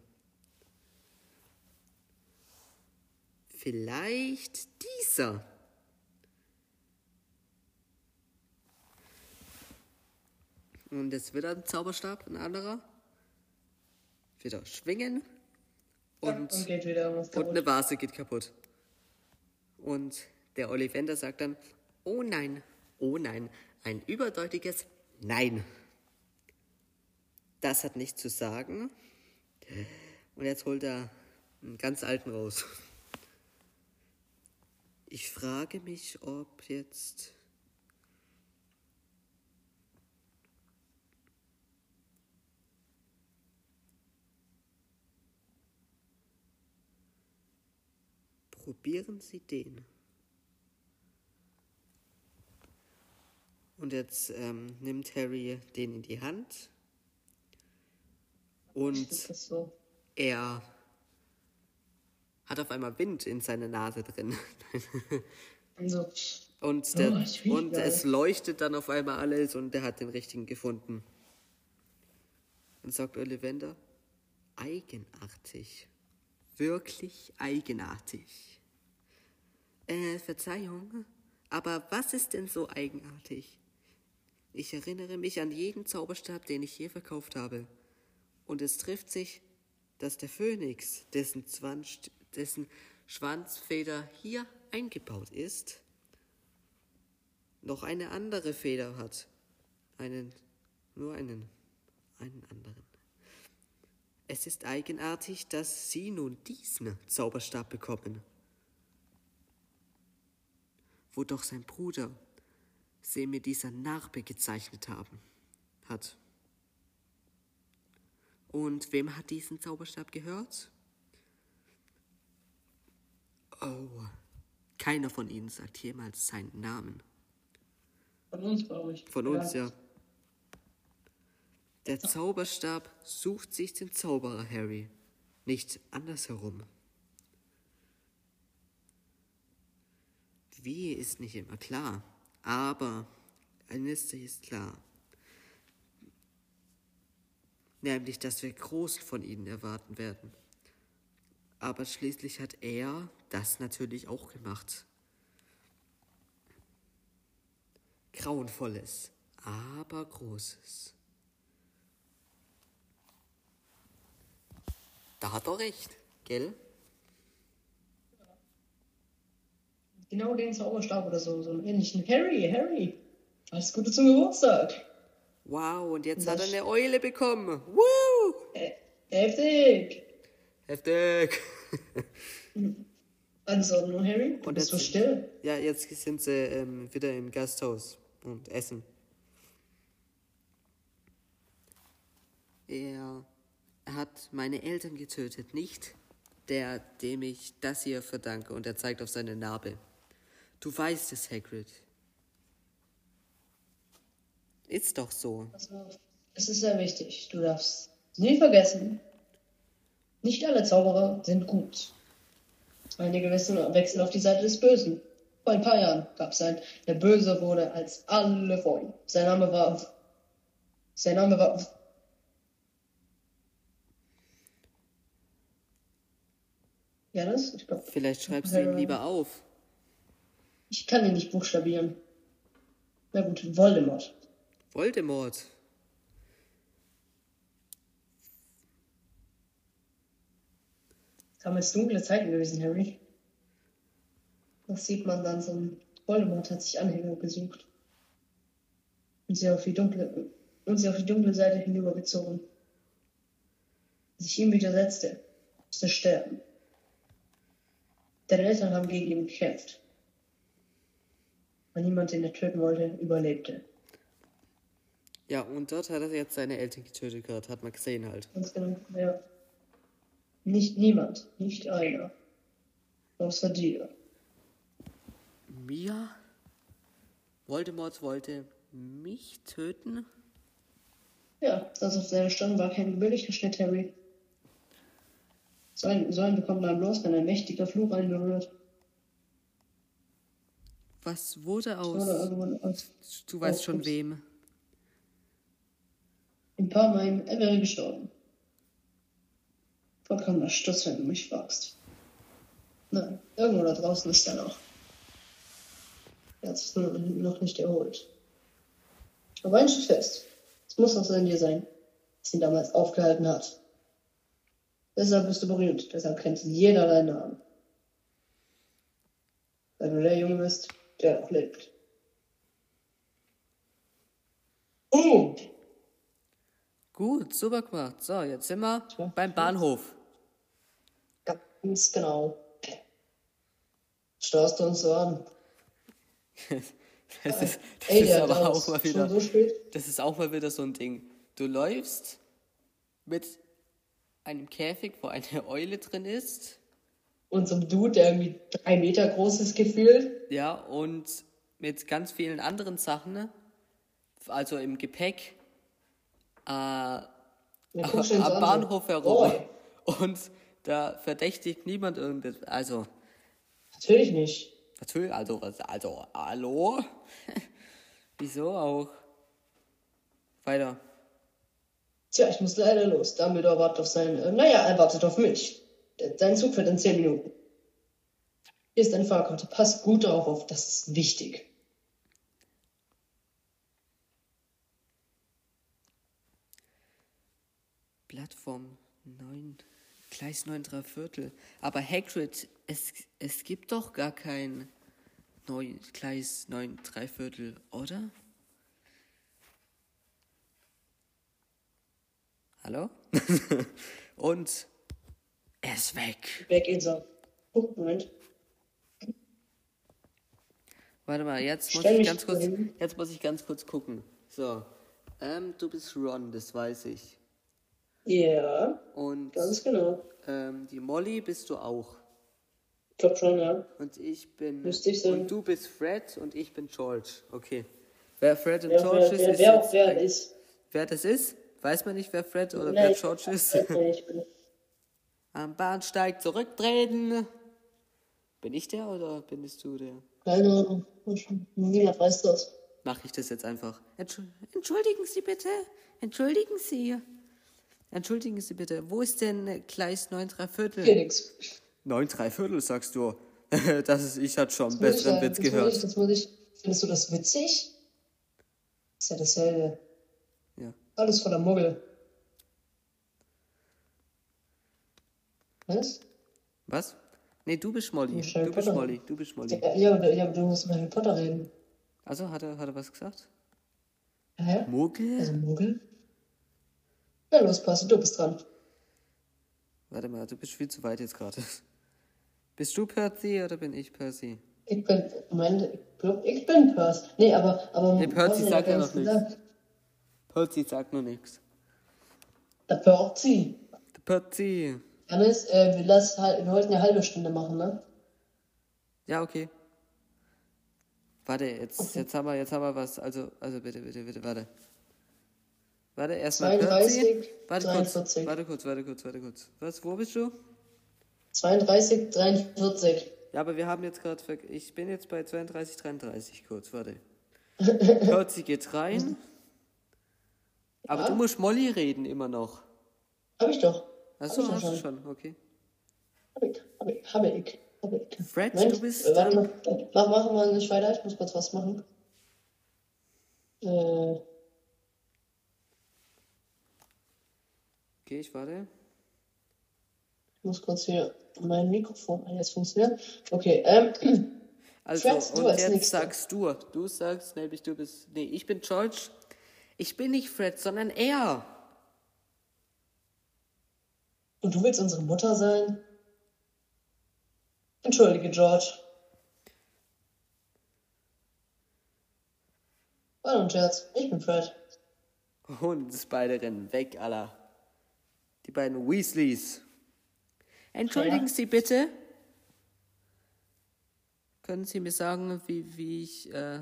Vielleicht dieser. Und jetzt wieder ein Zauberstab, ein anderer. Wieder schwingen. Und, und wieder und eine Vase geht kaputt. Und der Ollivander sagt dann, oh nein, oh nein, ein überdeutiges Nein. Das hat nichts zu sagen. Und jetzt holt er einen ganz alten raus. Ich frage mich, ob jetzt. Probieren Sie den. Und jetzt ähm, nimmt Harry den in die Hand. Und so. er hat auf einmal Wind in seiner Nase drin. Und so. Und, der, Oh, das riecht und es leuchtet dann auf einmal alles und er hat den richtigen gefunden. Dann sagt Ollivander, eigenartig. Wirklich eigenartig. Äh, Verzeihung, aber was ist denn so eigenartig? Ich erinnere mich an jeden Zauberstab, den ich je verkauft habe. Und es trifft sich, dass der Phönix, dessen, Zwanz, dessen Schwanzfeder hier eingebaut ist, noch eine andere Feder hat. Einen, nur einen, einen anderen. Es ist eigenartig, dass Sie nun diesen Zauberstab bekommen. Wo doch sein Bruder sie mit dieser Narbe gezeichnet haben, hat. Und wem hat diesen Zauberstab gehört? Oh, keiner von ihnen sagt jemals seinen Namen. Von uns, glaube ich. Von uns, ja. Der Zauberstab sucht sich den Zauberer, Harry, nicht andersherum. Wie ist nicht immer klar, aber eines ist klar. Nämlich, dass wir groß von ihnen erwarten werden. Aber schließlich hat er das natürlich auch gemacht. Grauenvolles, aber Großes. Da hat er recht, gell? Genau den Zauberstab oder so, so einen ähnlichen. Harry, Harry, alles Gute zum Geburtstag. Wow, und jetzt Das- hat er eine Eule bekommen. Woo! Heftig. Heftig. Also, nur Harry, du Und bist so jetzt- still. Ja, jetzt sind sie ähm, wieder im Gasthaus und essen. Er hat meine Eltern getötet, nicht der, dem ich das hier verdanke. Und er zeigt auf seine Narbe. Du weißt es, Hagrid. Ist doch so. Also, es ist sehr wichtig. Du darfst nie vergessen, nicht alle Zauberer sind gut. Einige wissen, wechseln auf die Seite des Bösen. Vor ein paar Jahren gab es einen, der böse wurde als alle vor ihm. Sein Name war. Sein Name war. Ja, das? Ich glaub, Vielleicht schreibst du ihn lieber auf. Ich kann ihn nicht buchstabieren. Na gut, Voldemort. Voldemort. Jetzt dunkle Zeiten gewesen, Harry. Das sieht man dann so Voldemort hat sich Anhänger gesucht. Und sie auf die dunkle, und sie auf die dunkle Seite hinübergezogen. Sich ihm widersetzte, musste sterben. Deine Eltern haben gegen ihn gekämpft. Aber niemand, den er töten wollte, überlebte. Ja, und dort hat er jetzt seine Eltern getötet gehabt, hat man gesehen halt. Ganz genau, ja. Nicht niemand, nicht einer. Außer dir. Mir? Voldemort wollte mich töten? Ja, das auf seiner Stirn war kein gewöhnlicher Schnitt, Harry. So ein, so ein bekommt man bloß, wenn ein mächtiger Fluch einen berührt. Was wurde aus? Irgendwann aus Du weißt schon wem. ein paar Mal er wäre gestorben. Vollkommener Stuss, wenn du mich fragst. Nein, irgendwo da draußen ist er noch. Er hat sich noch nicht erholt. Aber eins steht fest. Es muss was in dir sein, das ihn damals aufgehalten hat. Deshalb bist du berühmt, deshalb kennt jeder deinen Namen. Weil du der Junge bist, der noch lebt. Oh! Gut, super gemacht. So, jetzt sind wir Tja. beim Bahnhof. Ganz genau. Starrst du uns so an? Das ist, das Ey, ist aber auch mal wieder. so. Das ist auch mal wieder so ein Ding. Du läufst mit einem Käfig, wo eine Eule drin ist. Und so ein Dude, der irgendwie drei Meter groß ist, gefühlt. Ja, und mit ganz vielen anderen Sachen. ne? Also im Gepäck. Äh, Wir am Bahnhof herum. Boy, Und da verdächtigt niemand irgendetwas. Also, natürlich nicht. natürlich, also, was- also, hallo? Wieso auch? Weiter. Tja, ich muss leider los. Dumbledore wartet auf seinen. Äh, naja, er wartet auf mich. Sein Zug fährt in zehn Minuten. Hier ist deine Fahrkarte. Pass gut darauf auf, das ist wichtig. Plattform 9, Gleis 9 3 Viertel. Aber Hagrid, es, es gibt doch gar kein 9, Gleis 9 3 Viertel, oder? Hallo? Und er ist weg. Weg ist er. Oh, Moment. Warte mal, jetzt muss Stell ich ganz kurz, hin. jetzt muss ich ganz kurz gucken. So, ähm, du bist Ron, das weiß ich. Ja, Und ganz genau. ähm, die Molly bist du auch. Ich glaub schon, ja. Und ich bin. Müsste ich sein. Und du bist Fred und ich bin George. Okay. Wer Fred und Wer, George wer, ist, wer, ist wer auch wer ist. Wer das ist? Weiß man nicht, wer Fred oder Nein, wer George ist? ich bin- Am Bahnsteig zurücktreten. Bin ich der oder bist du der? Keine Ahnung. Niemand weiß das. Mache ich das jetzt einfach. Entschuld- Entschuldigen Sie bitte. Entschuldigen Sie. Entschuldigen Sie bitte. Wo ist denn Gleis 9 3 Viertel? Felix. 9 3 Viertel, sagst du. das ist, ich hatte schon einen besseren Witz gehört. Ich, das muss ich, findest du das witzig? Ist ja dasselbe. Ja. Alles voller Muggel. Was? Was? Nee, du bist Molly. Du bist. Molly. Du bist Molly. Ja, ja, aber, ja, aber du musst mit Harry Potter reden. Also, hat er, hat er was gesagt? Hä? Muggel? Also Muggel? Na los, Passi, du bist dran. Warte mal, du bist viel zu weit jetzt gerade. Bist du Percy oder bin ich Percy? Ich bin, Moment, ich glaub, ich bin Percy. Nee, aber, aber. Nee, Percy sagt ja noch nichts. Percy sagt nur nichts. Der Percy. Der Percy. Hannes, äh, wir, lassen, wir wollten eine halbe Stunde machen, ne? Ja, okay. Warte, jetzt, jetzt haben wir, jetzt haben wir was. Also, also bitte, bitte, bitte, warte. Warte, erstmal 32, Warte 43. kurz, warte kurz, warte kurz, warte kurz. Was, wo bist du? 32, 43. Ja, aber wir haben jetzt gerade, ich bin jetzt bei 32, 33 kurz, warte. Kürzi geht rein. Aber Ja. du musst Molly reden immer noch. Hab ich doch. Achso, hast doch du schon. schon, okay. Hab ich, hab ich, hab ich. Hab ich. Fred, Moment, du bist äh, warte mal. Mach, machen wir nicht weiter, ich muss kurz was machen. Äh, Okay, ich warte. ich muss kurz hier mein Mikrofon, ah, jetzt funktioniert. Okay, ähm, Also, Fred, du und jetzt Nächster. sagst du. Du sagst, nämlich du bist. Nee, ich bin George. Ich bin nicht Fred, sondern er. Und du willst unsere Mutter sein? Entschuldige, George. War ein Scherz. Ich bin Fred. Und beide rennen weg, Allah. Die beiden Weasleys. Entschuldigen Ja. Sie bitte. Können Sie mir sagen, wie, wie ich. Äh,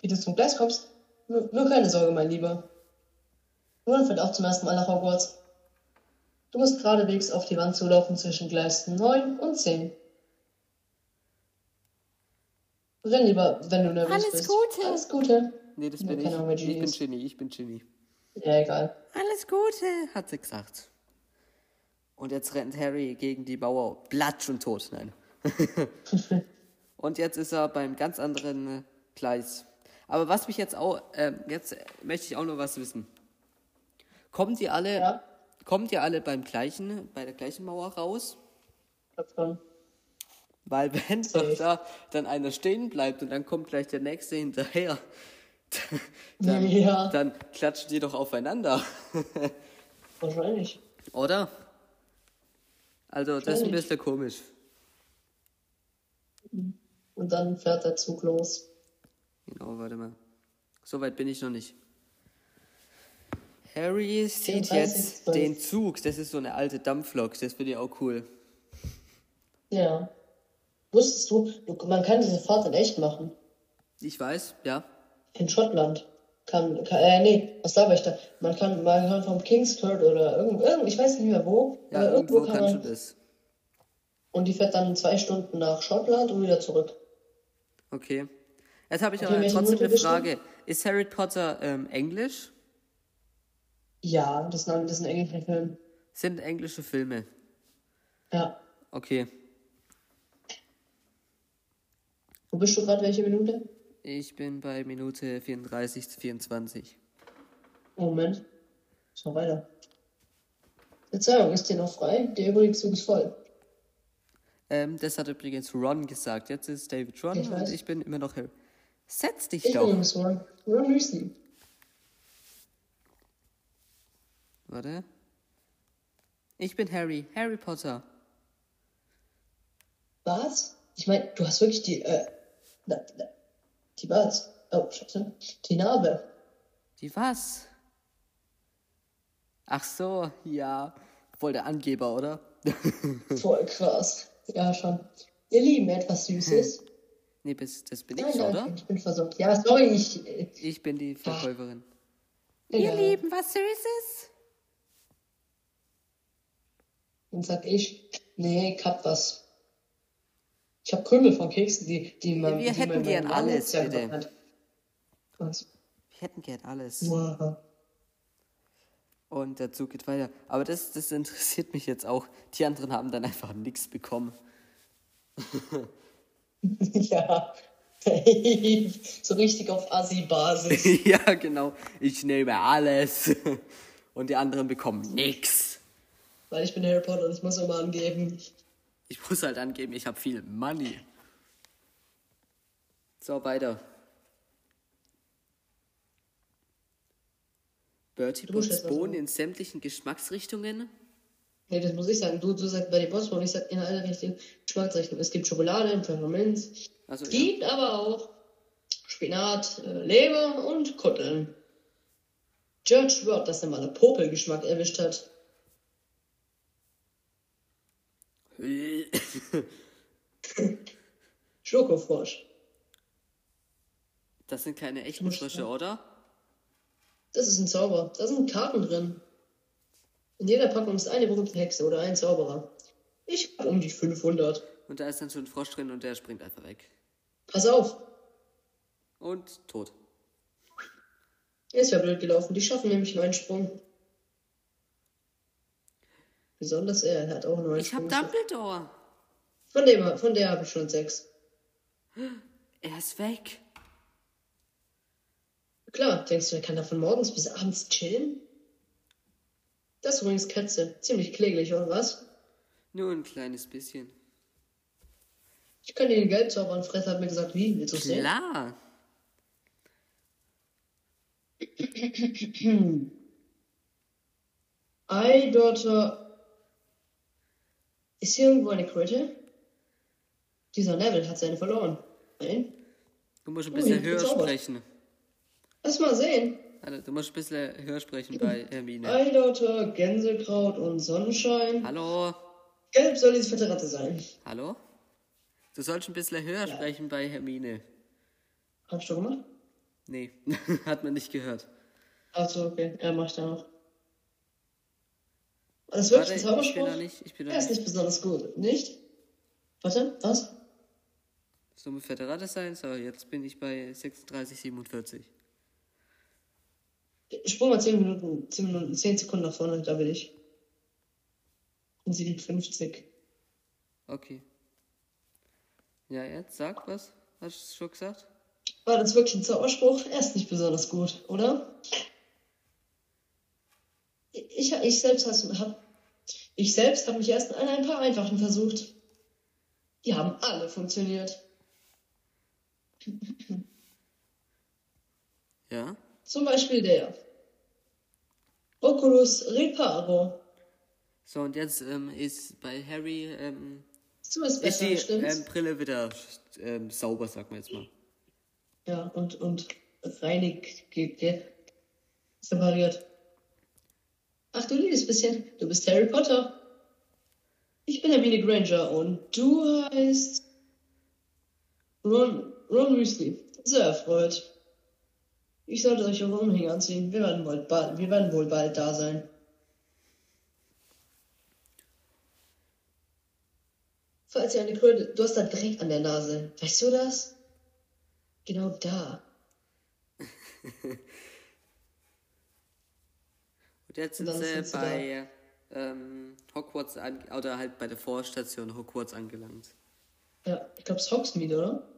Wie du zum Gleis kommst? Nur, nur keine Sorge, mein Lieber. Ron fährt auch zum ersten Mal nach Hogwarts. Du musst geradewegs auf die Wand zulaufen zwischen Gleisen 9 und 10. Renn lieber, wenn du nervös Alles bist. Gute. Alles Gute. nee, das bin ich. wer Ich bin. Ginny, ich bin Ginny. Ja, egal. Alles Gute, hat sie gesagt. Und jetzt rennt Harry gegen die Mauer, platsch und tot. Nein. und jetzt ist er beim ganz anderen äh, Gleis. Aber was mich jetzt auch, ähm, jetzt möchte ich auch noch was wissen. Kommt ihr alle, Ja. Kommt ihr alle beim gleichen, bei der gleichen Mauer raus? Schon. Weil wenn doch da dann einer stehen bleibt und dann kommt gleich der nächste hinterher, dann, Ja. dann klatschen die doch aufeinander. Wahrscheinlich. Oder? Also, das ist ein bisschen komisch. Und dann fährt der Zug los. Genau, warte mal. So weit bin ich noch nicht. Harry sieht 34, jetzt 12. den Zug. Das ist so eine alte Dampflok. Das finde ich auch cool. Ja. Wusstest du, man kann diese Fahrt in echt machen. Ich weiß, ja. In Schottland. Kann, kann äh, nee, was da ich da? Man kann, man kann vom Kingscourt oder irgendwo, irgendwo, ich weiß nicht mehr wo, Ja, aber irgendwo kann man, das. und die fährt dann zwei Stunden nach Schottland und wieder zurück. Okay. Jetzt habe ich Okay, aber trotzdem eine? Frage. Ist Harry Potter ähm, Englisch? Ja, das ist ein, das ist ein englischer Film. Sind englische Filme? Ja. Okay. Wo bist du gerade? Welche Minute? Ich bin bei Minute 34 zu 24. Moment. Schau weiter. Verzeihung, ist dir noch frei? Der übrige Zug ist voll. Ähm, das hat übrigens Ron gesagt. Jetzt ist David Ron Ich und weiß. ich bin immer noch Harry. Setz dich Ich bin doch. übrigens Ron. Ron Weasley. Warte. Ich bin Harry. Harry Potter. Was? Ich meine, du hast wirklich die, äh, na, na, die was? Oh, scheiße. Die Narbe. Die was? Ach so, ja. Voll der Angeber, oder? Voll krass. Ja, schon. Ihr Lieben, etwas Süßes. nee, bis, das bin Nein, ich, danke, oder? ich bin versorgt. Ja, sorry, ich, äh, Ich bin die Verkäuferin. ja. Lieben, was Süßes? Dann sag ich, nee, ich hab was. Ich hab Krümel von Keksen, die, die man, wir die hätten man gern alles, bitte. hat. Was? Wir hätten gern alles. Wow. Und der Zug geht weiter. Aber das, das interessiert mich jetzt auch. Die anderen haben dann einfach nichts bekommen. ja. so richtig auf Assi-Basis. ja, genau. Ich nehme alles. Und die anderen bekommen nichts. Weil ich bin Harry Potter und ich muss immer angeben. Ich muss halt angeben, ich habe viel Money. So, weiter. Bertie Du musst putzt jetzt was Bohnen sagen. in sämtlichen Geschmacksrichtungen. Nee, das muss ich sagen. Du, du sagst Boss und ich sag in alle richtigen Geschmacksrichtungen. Es gibt Schokolade, Pfefferminz. Also, Es ja. gibt aber auch Spinat, äh, Leber und Kutteln. George schwört, dass er mal einen Popelgeschmack erwischt hat. Äh, Schokofrosch. Das sind keine echten Frösche, oder? Das ist ein Zauber. Da sind Karten drin. In jeder Packung ist eine berühmte Hexe oder ein Zauberer. Ich habe um die 500. Und da ist dann so ein Frosch drin und der springt einfach weg. Pass auf. Und tot. Ist ja blöd gelaufen. Die schaffen nämlich nur einen Sprung. Besonders er, er hat auch nur einen Ich hab Sprung. geschafft. Dumbledore. Von dem, von der habe ich schon sechs. Er ist weg. Klar, denkst du, er kann da von morgens bis abends chillen? Das ist übrigens Katze. Ziemlich kläglich, oder was? Nur ein kleines bisschen. Ich kann den Geld zaubern. Fred hat mir gesagt, wie? Willst du sehen? Klar. Eidaughter. Ist hier irgendwo eine Kröte? Dieser Level hat seine verloren. Nein? Du musst ein Oh, bisschen bin höher sprechen. Lass mal sehen. Alter, du musst ein bisschen höher sprechen bei Hermine. Eidaughter, Gänsekraut und Sonnenschein. Hallo? Gelb soll diese fette Ratte sein. Hallo? Du sollst ein bisschen höher sprechen bei Hermine. Hab ich doch gemacht? Nee, hat man nicht gehört. Achso, okay. Er macht da noch. Das ist wirklich Warte, ein ich bin Zauberspruch? noch nicht, ich bin noch Er ist nicht besonders gut. Nicht? Warte, was? So eine fette Ratte sein. So, jetzt bin ich bei 36, 47. Sprung mal 10 Minuten, 10 Minuten, 10 Sekunden nach vorne, da bin ich. Und sie liegt 50. Okay. Ja, jetzt sag was. Hast du schon gesagt? War das wirklich ein Zauberspruch? Er ist nicht besonders gut, oder? Ich, ich selbst habe ich selbst habe mich erst an ein paar einfachen versucht. Die haben alle funktioniert. Ja? Zum Beispiel der. Oculus Reparo. So, und jetzt ähm, ist bei Harry ähm, ist besser, die stimmt's? ähm, Brille wieder ähm, sauber, sag mal jetzt mal. Ja, und, und reinig separiert. Ach, du liebes bisschen. Du bist Harry Potter. Ich bin Hermine Granger und du heißt Ron, Ron Weasley. Sehr erfreut. Ich sollte euch eure Umhänge anziehen. Wir werden, wohl bald, wir werden wohl bald da sein. Falls ihr eine Kröte... Du hast da Dreck an der Nase. Weißt du das? Genau da. Und jetzt sind Und sie sind bei ähm, Hogwarts oder halt bei der Vorstation Hogwarts angelangt. Ja, ich glaube, es ist Hogsmeade, oder?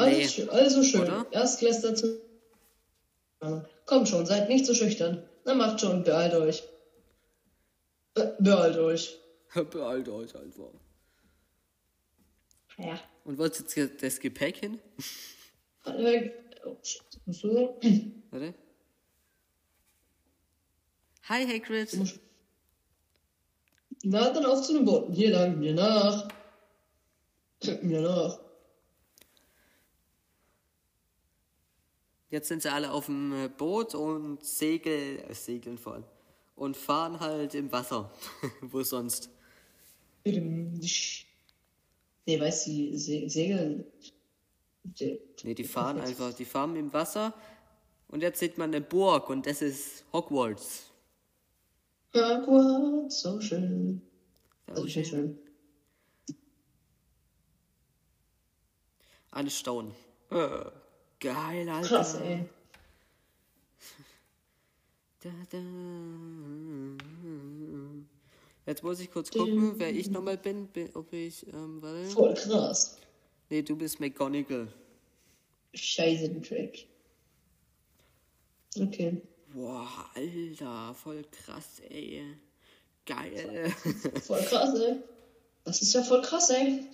Alles Nee. schön, also schön. Oder? Erstklässler zu. Kommt schon, seid nicht so schüchtern. Na macht schon, beeilt euch. Be beeilt euch. Beeilt euch einfach. Ja. Und wo ist jetzt das Gepäck hin? Äh, shit. Musst du sagen? Warte. Hi Hagrid. Na, dann auf zu den Booten. Hier lang, mir nach. mir nach. Jetzt sind sie alle auf dem äh, Boot und segel, äh, segeln vor allem. Und fahren halt im Wasser. Wo sonst? Nee, weißt du, die Se segeln. Die- Nee, die fahren einfach, die fahren im Wasser. Und jetzt sieht man eine Burg und das ist Hogwarts. Hogwarts, so schön. Also schön, schön. Alle staunen. Äh, geil, Alter. Krass, ey. Da, da. Jetzt muss ich kurz gucken, wer ich nochmal bin. bin ob ich, ähm, warte. Voll krass. Nee, du bist McGonagall. Scheiße, den Track. Okay. Boah, Alter, voll krass, ey. Geil. Voll krass, ey. Das ist ja voll krass, ey.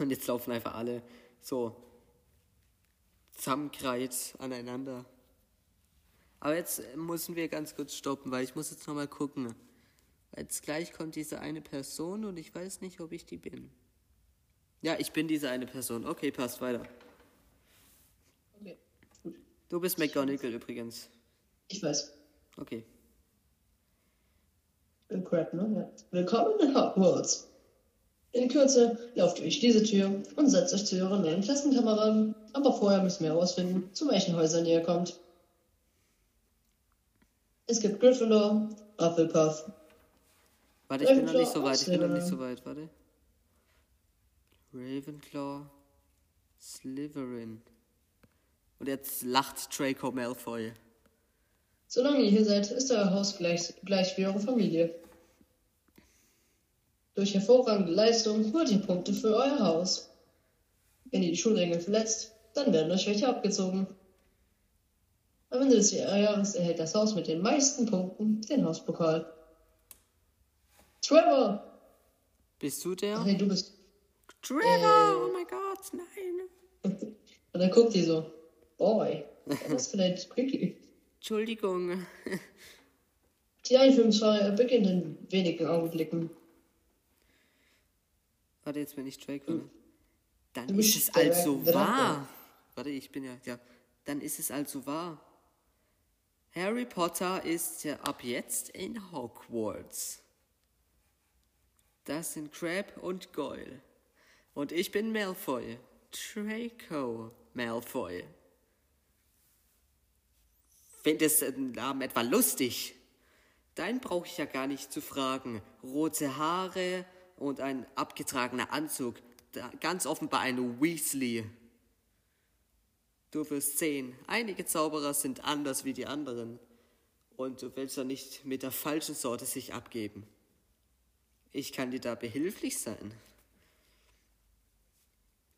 Und jetzt laufen einfach alle so zusammenkreit aneinander. Aber jetzt müssen wir ganz kurz stoppen, weil ich muss jetzt nochmal gucken. Jetzt gleich kommt diese eine Person und ich weiß nicht, ob ich die bin. Ja, ich bin diese eine Person. Okay, passt weiter. Okay, gut. Du bist McGonagall übrigens. Ich weiß. Okay. Ne? Willkommen in Hogwarts. In Kürze lauft ihr durch diese Tür und setzt euch zu euren neuen Klassenkameraden. Aber vorher müssen wir herausfinden, zu welchen Häusern ihr kommt. Es gibt Gryffindor, Hufflepuff. Warte, ich bin noch Ravenclaw, nicht so weit, ich bin noch nicht so weit, warte. Ravenclaw, Slytherin. Und jetzt lacht Draco Malfoy. Solange ihr hier seid, ist euer Haus gleich, gleich wie eure Familie. Durch hervorragende Leistung holt ihr Punkte für euer Haus. Wenn ihr die Schulregeln verletzt, dann werden euch welche abgezogen. Am Ende des Jahres erhält das Haus mit den meisten Punkten den Hauspokal. Trevor! Bist du Ach der? nee, du bist. Trevor! Oh mein Gott, nein. Und dann guckt die so. Boy, das ist vielleicht quickly. Entschuldigung. Die Einführungsfeier beginnt in wenigen Augenblicken. Warte, jetzt bin ich Draco. ne? Dann Du ist es also Draco. wahr. Warte, ich bin ja, ja. Dann ist es also wahr. Harry Potter ist ja ab jetzt in Hogwarts. Das sind Crab und Goyle. Und ich bin Malfoy. Draco Malfoy. Findest du den Namen etwa lustig? Deinen brauche ich ja gar nicht zu fragen. Rote Haare und ein abgetragener Anzug. Ganz offenbar ein Weasley. Du wirst sehen, einige Zauberer sind anders wie die anderen. Und du willst doch nicht mit der falschen Sorte sich abgeben. Ich kann dir da behilflich sein.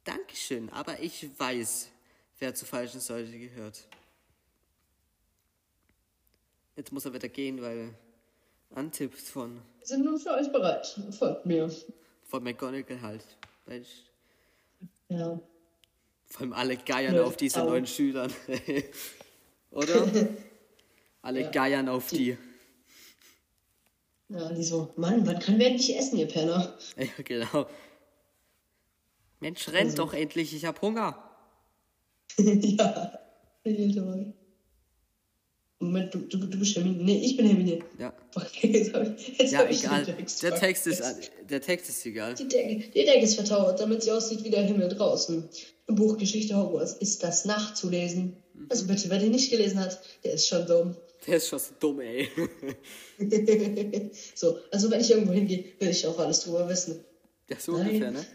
Dankeschön, aber ich weiß, wer zur falschen Sorte gehört. Jetzt muss er wieder gehen, weil Antipps von, Wir sind nun für euch bereit. Folgt mir. von McGonagall halt. Ich, Ja. vor allem alle geiern auf diese au. neuen Schülern. Oder? Alle Ja. geiern auf die. Ja, die so, Mann, wann können wir endlich essen, ihr Penner? Ja, genau. Mensch, rennt Also- doch endlich, ich hab Hunger. ja. Alter. Moment, du, du, du bist Hermine. Nee, ich bin Hermine. Ja. Okay, jetzt hab ich, jetzt Ja, egal. den Text Der Text ist, der Text ist egal. Die Decke, die Decke ist vertauert, damit sie aussieht wie der Himmel draußen. Im Buch Geschichte Hogwarts ist das nachzulesen. Mhm. Also bitte, wer den nicht gelesen hat, der ist schon dumm. Der ist schon so dumm, ey. so, also wenn ich irgendwo hingehe, will ich auch alles drüber wissen. Ja, so Nein. ungefähr, ne?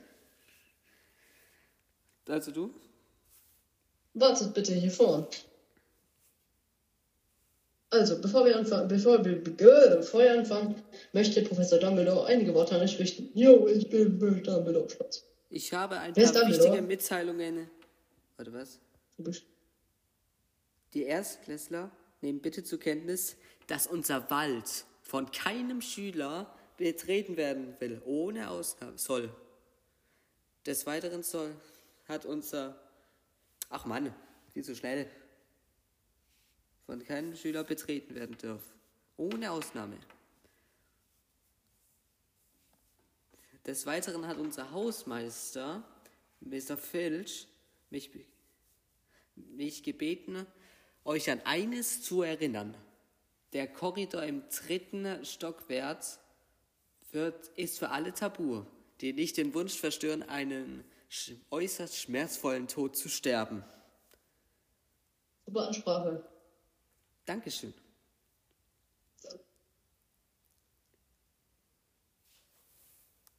Also du? Wartet bitte hier vorn. Also, bevor wir anfangen, bevor wir, be- bevor wir anfangen, möchte Professor Dumbledore einige Worte an euch richten. Jo, ich bin Dumbledore. Spaß. Ich habe ein Wer paar wichtige Mitteilungen. Warte, was? Du bist Die Erstklässler nehmen bitte zur Kenntnis, dass unser Wald von keinem Schüler betreten werden will, ohne Ausnahme. Soll. Des Weiteren soll, hat unser. Ach Mann, viel zu schnell. Von keinem Schüler betreten werden dürfen. Ohne Ausnahme. Des Weiteren hat unser Hausmeister, Mr. Filch, mich, mich gebeten, euch an eines zu erinnern. Der Korridor im dritten Stockwerk wird, ist für alle tabu, die nicht den Wunsch verstören, einen sch äußerst schmerzvollen Tod zu sterben. super Ansprache. Dankeschön.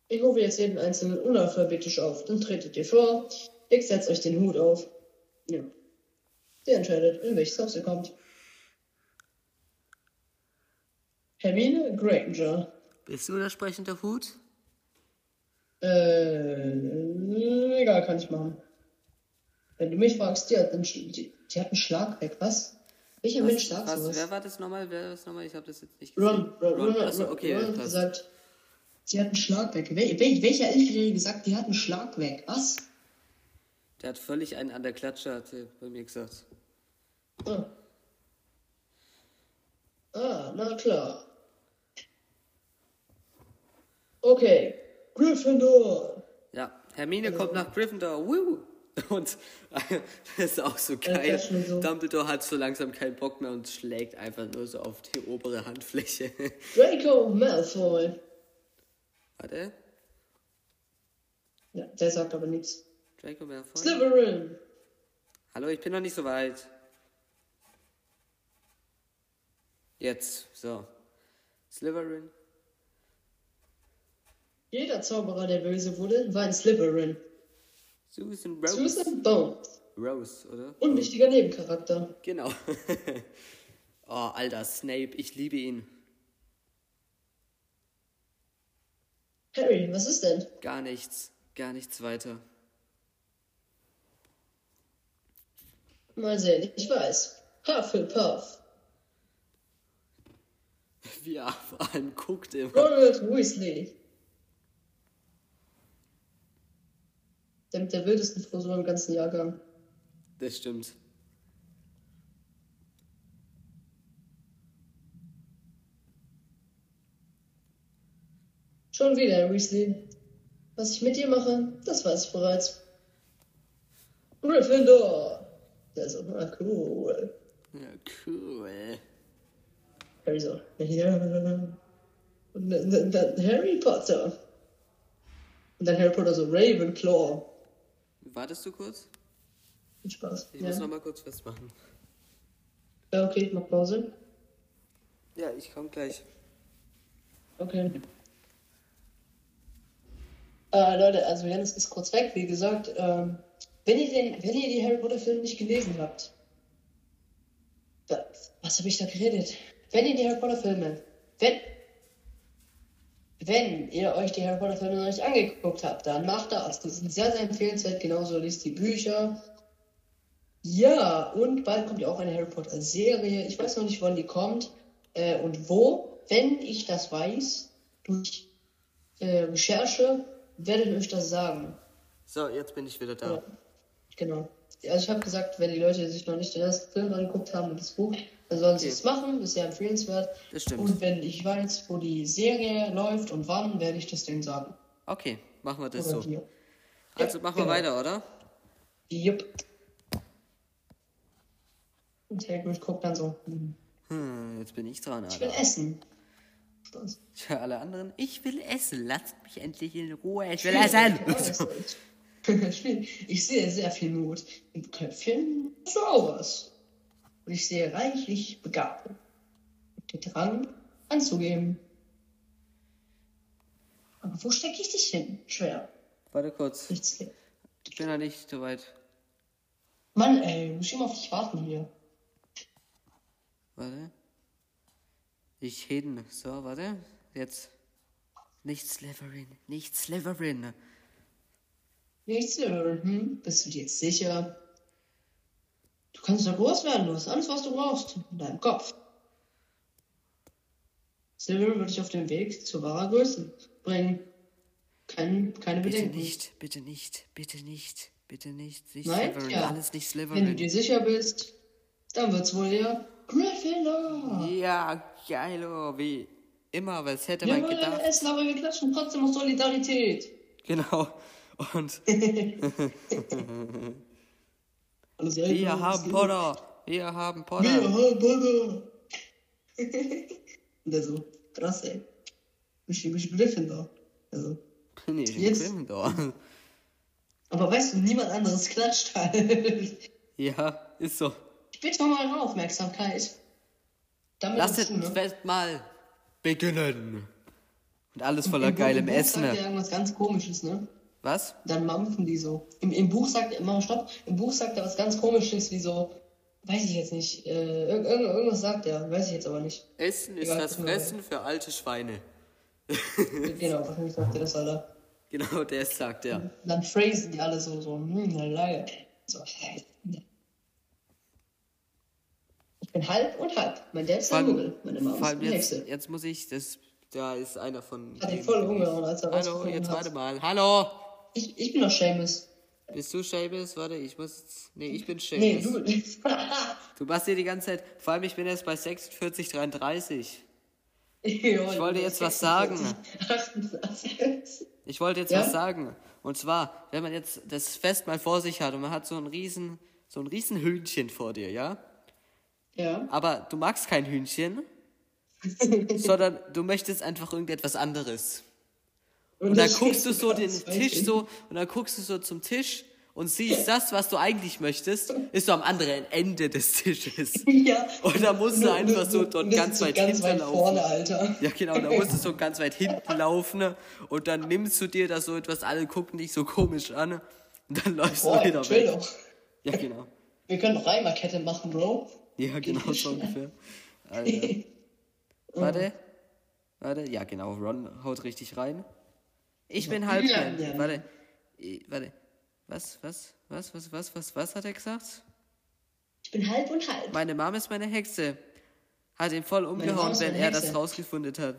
Ich rufe jetzt jeden Einzelnen unalphabetisch auf. Dann tretet ihr vor. Ich setzt euch den Hut auf. Ja. Ihr entscheidet, in welches Haus ihr kommt. Hermine Granger. Bist du der sprechende Hut? Äh, egal, kann ich machen. Wenn du mich fragst, die hat einen, Sch- die, die hat einen Schlag weg, was? Welcher Mensch sagt was, sowas? wer war das nochmal? Wer war das nochmal? Ich habe das jetzt nicht Ron, Ron, Ron, Ron, Achso, okay, Ron hat gesagt, sie hat einen Schlag weg. Wel, wel, welcher Elfjährige gesagt, die hat einen Schlag weg? Was? Der hat völlig einen an der Klatsche, hat er bei mir gesagt. Ah. ah, na klar. Okay, Gryffindor. Ja, Hermine kommt nach Gryffindor. Woo! Und das ist auch so geil. so. Dumbledore hat so langsam keinen Bock mehr und schlägt einfach nur so auf die obere Handfläche. Draco Malfoy. Warte. Ja, der sagt aber nichts. Draco Malfoy. Slytherin. Hallo, ich bin noch nicht so weit. Jetzt, so. Slytherin. Jeder Zauberer, der böse wurde, war ein Slytherin. Susan Rose. Susan Bones. Rose, oder? Unwichtiger Nebencharakter. Genau. oh, alter Snape, ich liebe ihn. Harry, was ist denn? Gar nichts. Gar nichts weiter. Mal sehen, ich weiß. Hufflepuff. Wie er vor allem guckt immer. Ronald Weasley. Der mit der wildesten Frisur im ganzen Jahrgang. Das stimmt. Schon wieder, Weasley. Was ich mit dir mache, das weiß ich bereits. Gryffindor. Der ist auch mal cool. Ja, cool. Harry so. Ja. Und dann, dann, dann Harry Potter. Und dann Harry Potter so Ravenclaw. Wartest du kurz? Viel Spaß. Ich muss Ja. noch mal kurz festmachen. ja, okay, ich mach Pause. Ja, ich komm gleich. Okay. Äh, Leute, also Janis ist kurz weg, wie gesagt. Ähm, wenn, ihr den, wenn ihr die Harry Potter Filme nicht gelesen habt, da, was habe ich da geredet? Wenn ihr die Harry Potter Filme, wenn, wenn ihr euch die Harry Potter Filme noch nicht angeguckt habt, dann macht das. Die sind sehr, sehr empfehlenswert, genauso liest die Bücher. Ja, und bald kommt ja auch eine Harry Potter Serie. Ich weiß noch nicht, wann die kommt äh, und wo. Wenn ich das weiß, durch äh, Recherche, werde ich euch das sagen. So, jetzt bin ich wieder da. Ja, genau. Also ich habe gesagt, wenn die Leute sich noch nicht den ersten Film angeguckt haben und das Buch, dann sollen sie es machen, ist sehr empfehlenswert. Das stimmt. Und wenn ich weiß, wo die Serie läuft und wann, werde ich das denen sagen. Okay, machen wir das Oder so. dir. Also Ja, machen wir genau. weiter, oder? Jupp. Und Hagrid guckt dann so, hm, Hm, jetzt bin ich dran, ich will Alter. essen. Spaß. Tja, alle anderen, ich will essen. Lasst mich endlich in Ruhe. Ich will Ja, essen. das ist- Ich sehe sehr viel Mut im Köpfchen so auch was. Und ich sehe reichlich Begabung. Und den Drang anzugeben. Aber wo stecke ich dich hin? Schwer. Warte kurz. Nichts. Ich bin noch nicht so weit. Mann, ey, muss ich immer auf dich warten hier. Warte. Ich hin. So, warte. Jetzt. Nicht Slytherin. Nicht Slytherin. Nichts hören, hm? Bist du dir jetzt sicher? Du kannst ja groß werden, du hast alles, was du brauchst. In deinem Kopf. Silver würde dich auf den Weg zu wahrer Größe bringen. Kein, keine Bitte Bedenken. nicht, bitte nicht, bitte nicht, bitte nicht. Nicht Nein? Slytherin. Ja. Alles nicht Wenn du Slytherin. dir sicher bist, dann wird's wohl eher Gryffindor. Ja, geilo. Wie immer, was hätte Wir man wollen gedacht? essen, aber wir klatschen trotzdem auf Solidarität. Genau. Und Alles wir haben Potter. Wir haben Wir Potter. haben Potter. Und der so, krass, ey. Ich bin Gryffindor. Also. Nee, ich bin Jetzt- Gryffindor. Aber weißt du, niemand anderes klatscht halt. Ja, ist so. Ich bitte um eure Aufmerksamkeit. Damit Lass ist das es, ne? Fest mal beginnen. Und alles voller geilem Essen. er irgendwas ganz komisches, ne? Was? Dann mampfen die so. Im, Im Buch sagt er immer, stopp, im Buch sagt er was ganz komisches, wie so, weiß ich jetzt nicht, äh, irg irg- irgendwas sagt er, weiß ich jetzt aber nicht. Essen ist Egal, das. Fressen für alte Schweine. genau, wahrscheinlich sagt er das, Alter. Genau, der sagt er. Dann phrasen die alle so, so, hm, leider. So, ich bin halb und halb. Mein Dad ist ein Muggel, meine Mama ist eine jetzt, Hexe. jetzt muss ich, das, da ist einer von. Hat denen- voll umgehauen, als er Hallo, jetzt hat. warte mal. Hallo! Ich, ich bin doch Seamus. Bist du Seamus? Warte, ich muss. Nee, ich bin Seamus. Nee, du. Du machst hier die ganze Zeit. Vor allem, ich bin jetzt bei 46,33. ich wollte jetzt was sagen. Ich wollte jetzt Ja? was sagen. Und zwar, wenn man jetzt das Fest mal vor sich hat und man hat so ein riesen, so ein riesen Hühnchen vor dir, ja? ja. Aber du magst kein Hühnchen, sondern du möchtest einfach irgendetwas anderes. Und dann das guckst du so den Tisch so und dann guckst du so zum Tisch und siehst das, was du eigentlich möchtest, ist so am anderen Ende des Tisches. Ja. Und da musst du einfach nur- so dort das ganz weit ganz hinten weit laufen. vorne, Alter. Ja, genau, da musst du so ganz weit hinten laufen und dann nimmst du dir da so etwas, alle gucken dich so komisch an und dann läufst Boah, du wieder weg. doch. Ja, genau. Wir können Reimerkette machen, Bro. Ja, genau so ungefähr. Alter. Warte. Warte. Ja, genau. Ron haut richtig rein. Ich bin ja. Warte. Warte. Was, was, was, was, was, was, was hat er gesagt? Ich bin halb und halb. Meine Mom ist meine Hexe. Hat ihn voll umgehauen, wenn er das Hexe. rausgefunden hat.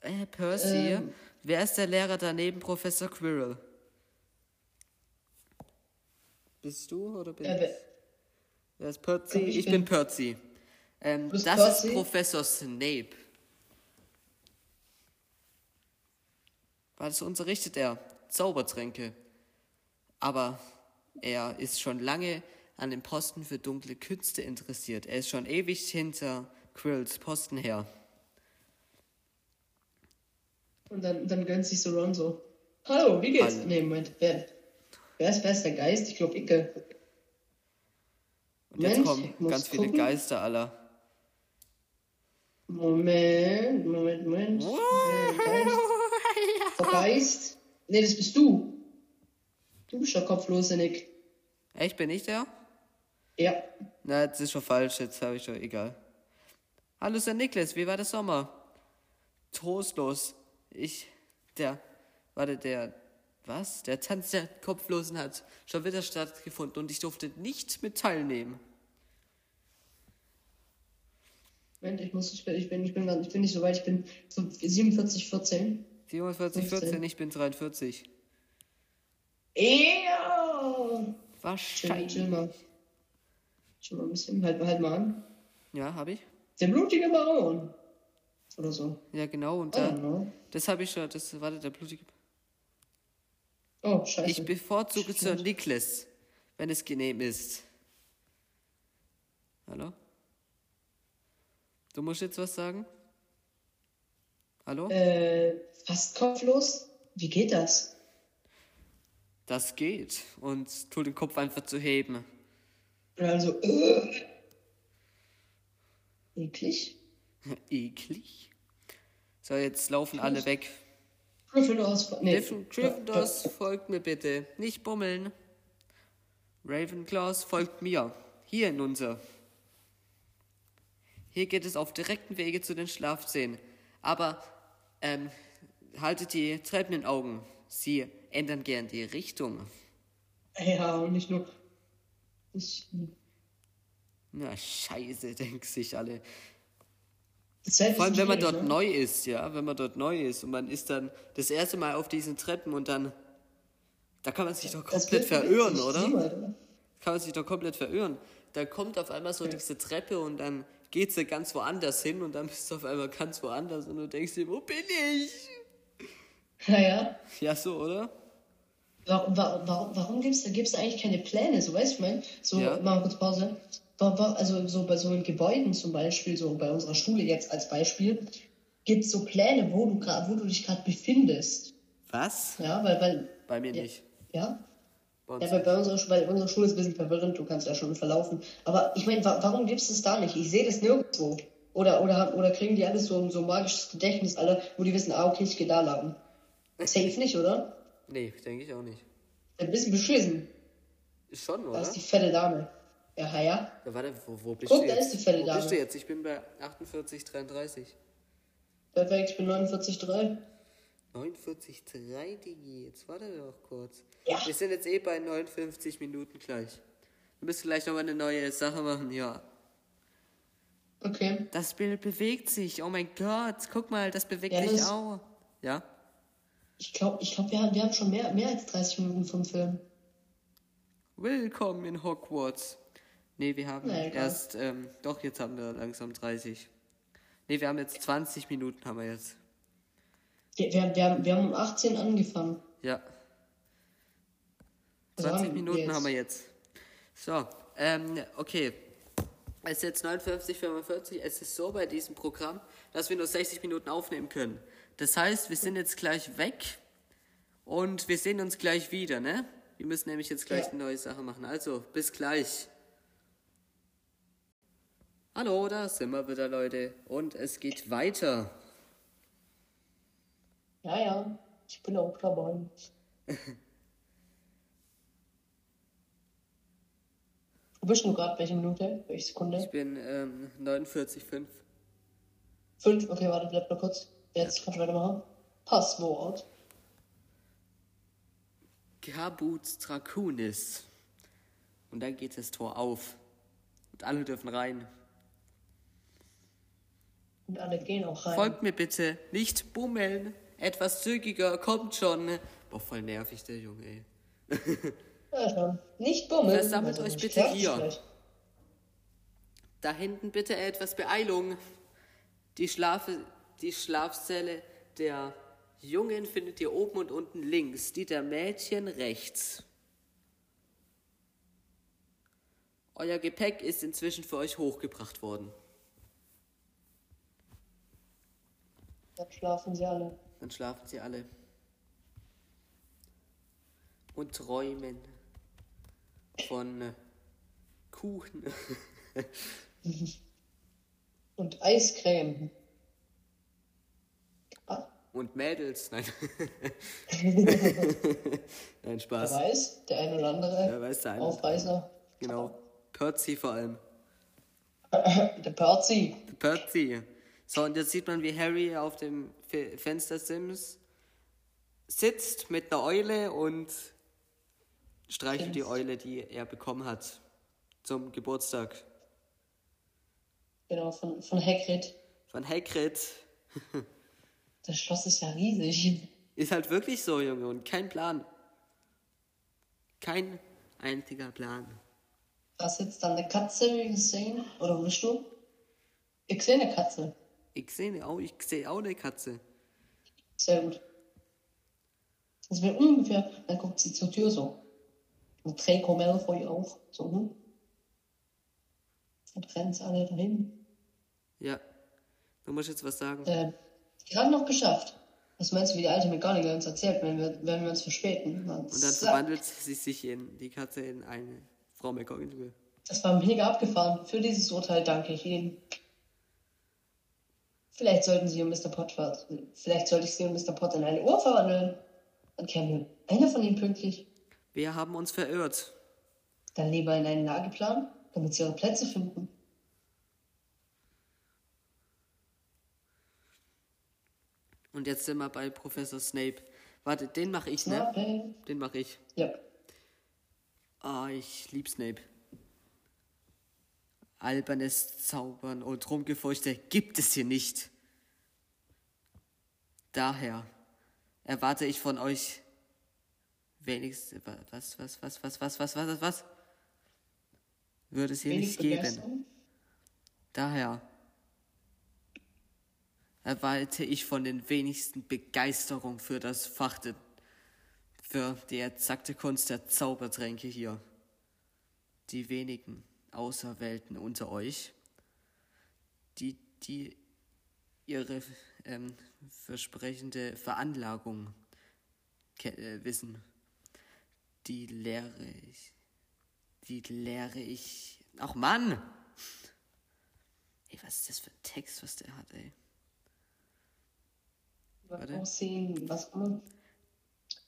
Äh, Percy? Ähm. Wer ist der Lehrer daneben Professor Quirrell? Bist du oder bin Äh, ich? wer- Wer ist Percy? Ich Ich, bin- Percy. Ähm, das Percy? ist Professor Snape. Was unterrichtet er? Zaubertränke. Aber er ist schon lange an dem Posten für dunkle Künste interessiert. Er ist schon ewig hinter Quirrells Posten her. Und dann, dann gönnt sich so Ron so. Hallo, wie geht's? Hallo. Nee, Moment. Wer, wer, ist, wer ist der Geist? Ich glaube, Icke. Und jetzt Mensch, kommen ich muss ganz viele gucken. Geister aller. Moment, Moment, Moment. Wer Geist? Geist? Nee, das bist du. Du bist der kopflose Nick. Echt, bin ich der? Ja. Na, das ist schon falsch, jetzt habe ich schon, egal. Hallo, Sir Niklas, wie war der Sommer? Trostlos. Ich, der, warte, der, was? Der Tanz der Kopflosen hat schon wieder stattgefunden und ich durfte nicht mit teilnehmen. Moment, ich muss, ich bin, ich bin, ich bin, ganz- ich bin nicht so weit, ich bin so 47, 14. 47, 15. 14, ich bin 43. Ja. Chill, Wahrscheinlich. chill mal. Chill mal ein bisschen, halt, halt mal an. Ja, habe ich? Der blutige Baron. Oder so. Ja, genau, und da, das habe ich schon, das, warte, der blutige. oh scheiße. Ich bevorzuge Sir Niklas, wenn es genehm ist. Hallo? Du musst jetzt was sagen? Hallo? Äh, fast kopflos? Wie geht das? Das geht. Und tu den Kopf einfach zu heben. Also, äh. Eklig. Eklig. So, jetzt laufen alle weg. Gryffindors. Nee. Gryffindors, folgt mir bitte. Nicht bummeln. Ravenclaws, folgt mir. Hier in unser. Hier geht es auf direkten Wege zu den Schlafzähnen. Aber ähm, haltet die Treppen in Augen. Sie ändern gern die Richtung. Ja, und nicht nur. Ich, Na, scheiße, denken sich alle. Vor allem, wenn man dort ne? neu ist, ja, wenn man dort neu ist und man ist dann das erste Mal auf diesen Treppen und dann, da kann man sich doch komplett verirren, oder? sieh mal, oder? Kann man sich doch komplett verirren. Da kommt auf einmal so diese Treppe und dann geht sie ganz woanders hin und dann bist du auf einmal ganz woanders und du denkst dir, wo bin ich? Naja. Ja, so, oder? Warum, warum, warum, da, gibt's da eigentlich keine Pläne? So, weißt du, ich mein, so, Ja. mal kurz Pause. Also, so bei so in Gebäuden zum Beispiel, so bei unserer Schule jetzt als Beispiel, gibt's so Pläne, wo du gerade, wo du dich gerade befindest. Was? Ja, weil, weil, Bei mir nicht. ja, Bei Ja, bei, bei, unserer, bei unserer Schule ist ein bisschen verwirrend, du kannst ja schon verlaufen. Aber ich meine, wa warum gibt es das da nicht? Ich sehe das nirgendwo. Oder, oder, oder kriegen die alles so, so ein magisches Gedächtnis, alle, wo die wissen, ah, okay, ich gehe da lang. Safe nicht, oder? Nee, denke ich auch nicht. Ein bisschen beschissen. Schon, Da oder? ist die fette Dame. Ja, ha, ja. Ja, warte, wo, wo bist Guck, du da jetzt? ist die fette wo Dame. bist du jetzt? Ich bin bei 48, 33. Perfekt, ich bin 49,3. 49,3, Digi. Jetzt warte doch kurz. Ja. Wir sind jetzt eh bei 59 Minuten gleich. Wir müssen gleich nochmal eine neue Sache machen, ja. Okay. Das Bild bewegt sich. Oh mein Gott, guck mal, das bewegt Ja, sich auch. Ja? Ich glaube, ich glaub, wir, haben, wir haben schon mehr, mehr als 30 Minuten vom Film. Willkommen in Hogwarts. Nee, wir haben Na, erst, ähm, doch, jetzt haben wir langsam 30. Nee, wir haben jetzt 20 Minuten, haben wir jetzt. Wir, wir, wir, haben, wir haben um 18 angefangen. Ja. Also 20 haben wir Minuten jetzt. haben wir jetzt. So, ähm, okay. Es ist jetzt 59, 45. Es ist so bei diesem Programm, dass wir nur 60 Minuten aufnehmen können. Das heißt, wir sind jetzt gleich weg und wir sehen uns gleich wieder, ne? Wir müssen nämlich jetzt gleich Ja. eine neue Sache machen. Also, bis gleich. Hallo, da sind wir wieder, Leute. Und es geht weiter. Ja, ja, ich bin auch dabei. Wo bist du gerade? Welche Minute? Welche Sekunde? Ich bin ähm, 49,5. Fünf? Okay, warte, bleib mal kurz. Jetzt kannst du weitermachen. Passwort. Kabut Dracunis. Und dann geht das Tor auf. Und alle dürfen rein. Und alle gehen auch rein. Folgt mir bitte. Nicht bummeln. Etwas zügiger. Kommt schon. Boah, voll nervig, der Junge, ey. Ja, schon. Nicht bummeln. Versammelt euch sonst bitte hier. Da hinten bitte etwas Beeilung. Die, Schlafe, die Schlafzelle der Jungen findet ihr oben und unten links, die der Mädchen rechts. Euer Gepäck ist inzwischen für euch hochgebracht worden. Dann schlafen sie alle. Dann schlafen sie alle. Und träumen von äh, Kuchen Und Eiscreme. Ah, und Mädels. Nein. Nein, wer Spaß. weiß, der ein oder andere Ja, weiß der eine. Aufreißer. Genau. Percy vor allem. Der Perzi. Percy. So, und jetzt sieht man, wie Harry auf dem Fe Fenstersims sitzt mit einer Eule und streichelt die Sims. Eule, die er bekommen hat zum Geburtstag. Genau, von, von Hagrid. Von Hagrid. Das Schloss ist ja riesig. Ist halt wirklich so, Junge, und kein Plan. Kein einziger Plan. Da sitzt dann eine Katze, wie gesehen. Oder wo bist du? Ich sehe eine Katze. Ich sehe auch, ich sehe auch eine Katze. Sehr gut. Das wäre ungefähr, dann guckt sie zur Tür so. Und Draco Malfoy auch. So, hm? Und rennt alle dahin. Ja. Du musst jetzt was sagen. Äh, gerade noch geschafft. Was meinst du, wie die alte McGonagall uns erzählt, wenn wir, wenn wir uns verspäten? Man, Und dann zack. verwandelt sie sich in die Katze in eine Frau McGonagall. Das war mega abgefahren. Für dieses Urteil danke ich Ihnen. Vielleicht sollten Sie und Mr. Potter, vielleicht sollte ich Sie und Mr. Potter in eine Uhr verwandeln. Dann käme einer von Ihnen pünktlich. Wir haben uns verirrt. Dann lieber in einen Lageplan, damit Sie Ihre Plätze finden. Und jetzt sind wir bei Professor Snape. Warte, den mache ich, ne? Snape. Den mache ich. Ja. Ah, ich lieb Snape. Albernes Zaubern und Rumgefurchte gibt es hier nicht. Daher erwarte ich von euch wenigstens was, was, was, was, was, was, was, was, was? Würde es hier Wenig nicht geben. Daher erwarte ich von den wenigsten Begeisterung für das Fach, für die exakte Kunst der Zaubertränke hier. Die wenigen Auserwählten unter euch, die, die ihre ähm, versprechende Veranlagung äh, wissen, die lehre ich, die lehre ich, ach Mann! Ey, was ist das für ein Text, was der hat, ey? Warte. Aussehen, was immer.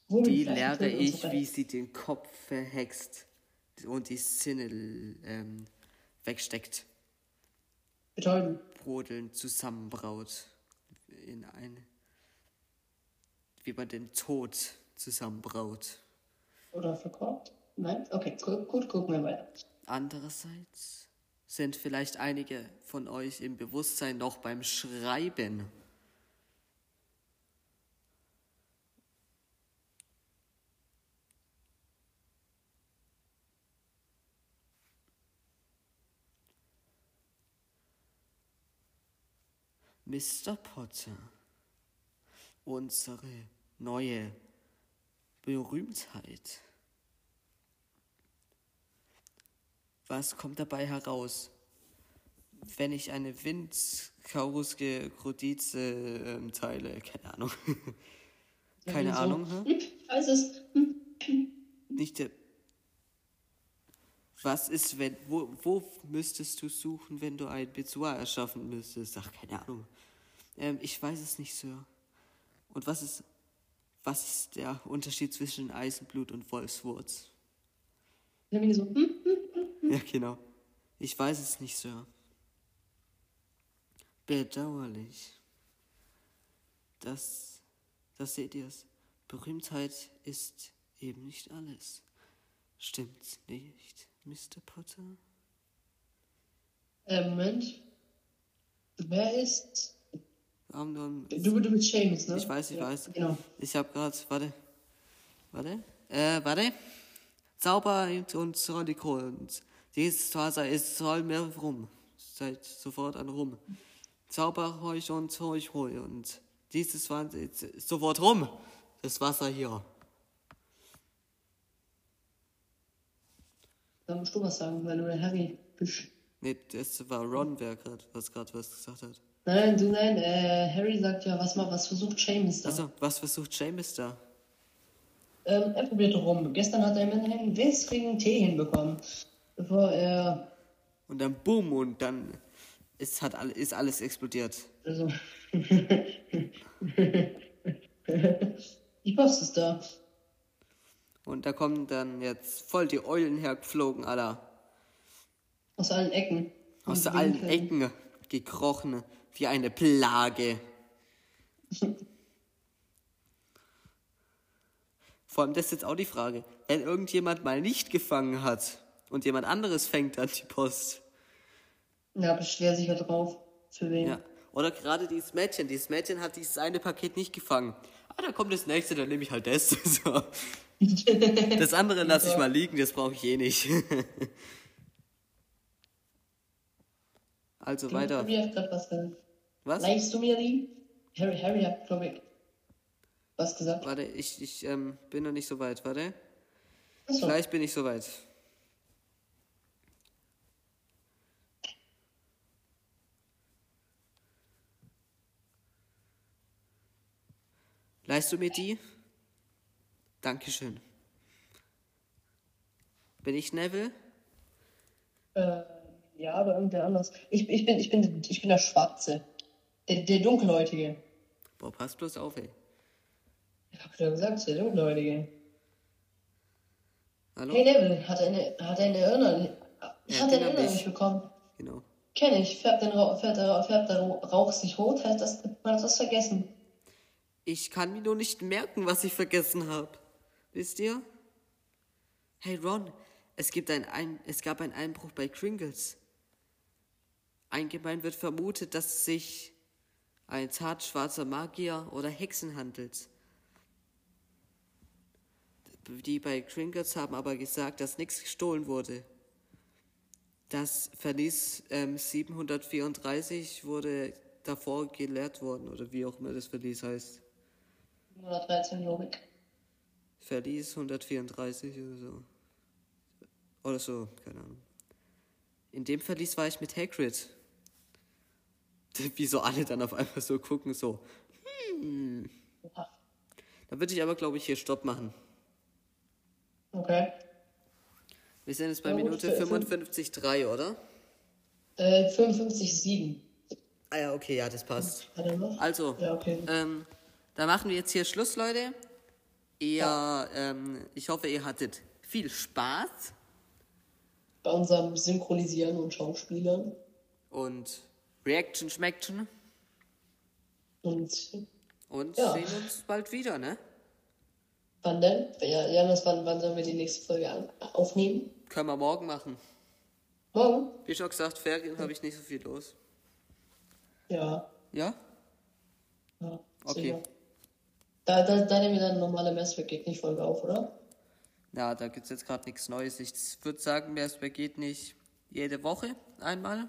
Die lehre ich, wie sie den Kopf verhext und die Sinne ähm, wegsteckt, Betäuben. brodeln zusammenbraut in eine, wie man den Tod zusammenbraut. Oder verkorbt? Nein? Okay, gut, gut, gucken wir weiter. Andererseits sind vielleicht einige von euch im Bewusstsein noch beim Schreiben. Mr. Potter, unsere neue Berühmtheit. Was kommt dabei heraus? wenn ich eine Windkauruske Krodize ähm, teile? Keine Ahnung. Keine So, Ahnung, hm, Ich weiß es. Hm. Nicht der. Was ist, wenn. Wo, wo müsstest du suchen, wenn du ein Bezoar erschaffen müsstest? Ach, keine Ahnung. Ähm, ich weiß es nicht, Sir. Und was ist. Was ist der Unterschied zwischen Eisenblut und Wolfswurz? Dann bin ich so, hm, hm. Ja, genau. Ich weiß es nicht, Sir. Bedauerlich. Das, das seht ihr's. Berühmtheit ist eben nicht alles. Stimmt's nicht, Mr. Potter? Äh, Moment. Wer ist. Warum nun? Du, du bist Seamus, ne? Ich weiß, ich ja, weiß. Genau. Ich hab grad, warte. Warte. Äh, warte. Zauber und Zoliko und dieses Wasser ist soll mehr rum. Seid sofort an rum. Zauber euch und euch hol und dieses Wasser ist sofort rum. Das Wasser hier. Dann musst du was sagen, weil du der Harry bist. Nee, das war Ron, wer grad, was gerade was gesagt hat. Nein, du, nein, äh, Harry sagt ja, was mal, was versucht Seamus da? Also, was versucht Seamus da? Ähm, er probiert rum. Gestern hat er immerhin einen wässrigen Tee hinbekommen. Bevor er. Und dann boom und dann ist, hat, all- ist alles explodiert. Also. Die Post ist da. Und da kommen dann jetzt voll die Eulen hergeflogen, Alter. Aus allen Ecken. Aus Und allen. Ecken gekrochen, wie eine Plage. Vor allem, das ist jetzt auch die Frage. Wenn irgendjemand mal nicht gefangen hat und jemand anderes fängt dann die Post. Ja, beschwer sich ja drauf. Für wen? Ja. Oder gerade dieses Mädchen. Dieses Mädchen hat dieses eine Paket nicht gefangen. Ah, da kommt das nächste, dann nehme ich halt das. So. Das andere lasse ich mal liegen, das brauche ich eh nicht. Also weiter. Harry hat gerade was gesagt. Was? Likest du mir die? Harry, Harry hat, glaube ich, was gesagt. Warte, ich, ich ähm, bin noch nicht so weit. Warte. Achso. Gleich bin ich so weit. Leihst du mir die? Dankeschön. Bin ich Neville? Äh, ja, aber irgendwer anders. Ich, ich, bin, ich, bin, ich bin der Schwarze. Der, der Dunkelhäutige. Boah, pass bloß auf, ey. Ich hab ja gesagt, der Dunkelhäutige. Hallo? Hey Neville, hat eine, hat eine Erinnerung, Ja, hat eine Erinnerung mich. bekommen. Genau. Kenn ich. Färbt, den färbt, der, färbt der Rauch sich rot, heißt das, man hat das vergessen. Ich kann mir nur nicht merken, was ich vergessen habe. Wisst ihr? Hey Ron, es, gibt ein, ein, es gab einen Einbruch bei Kringles. Allgemein wird vermutet, dass es sich ein Tat schwarzer Magier oder Hexen handelt. Die bei Kringles haben aber gesagt, dass nichts gestohlen wurde. Das Verlies ähm, 734 wurde davor geleert worden, oder wie auch immer das Verlies heißt. 113, glaube ich. Verlies 134 oder so. Oder so, keine Ahnung. In dem Verlies war ich mit Hagrid. Wie so alle dann auf einmal so gucken, so. Oha. Da würde ich aber, glaube ich, hier Stopp machen. Okay. Wir sind jetzt bei Ja, Minute für- für- 55,3, oder? Äh, 55,7. Ah ja, okay, ja, das passt. Also, Ja, okay. ähm, da machen wir jetzt hier Schluss, Leute. Ihr, ähm, ich hoffe, ihr hattet viel Spaß Bei unserem Synchronisieren und Schauspielern. und Reaction schmeckchen Und und Ja. sehen uns bald wieder, ne? wann denn? Ja, Janis, wann, wann sollen wir die nächste Folge an, aufnehmen? Können wir morgen machen. Morgen? Wie schon gesagt, Ferien habe ich nicht so viel los. Ja. Ja? ja Okay. sicher. Da, da, da nehmen wir dann eine normale Messweg-Folge auf, oder? Ja, da gibt es jetzt gerade nichts Neues. Ich würde sagen, es geht nicht jede Woche einmal.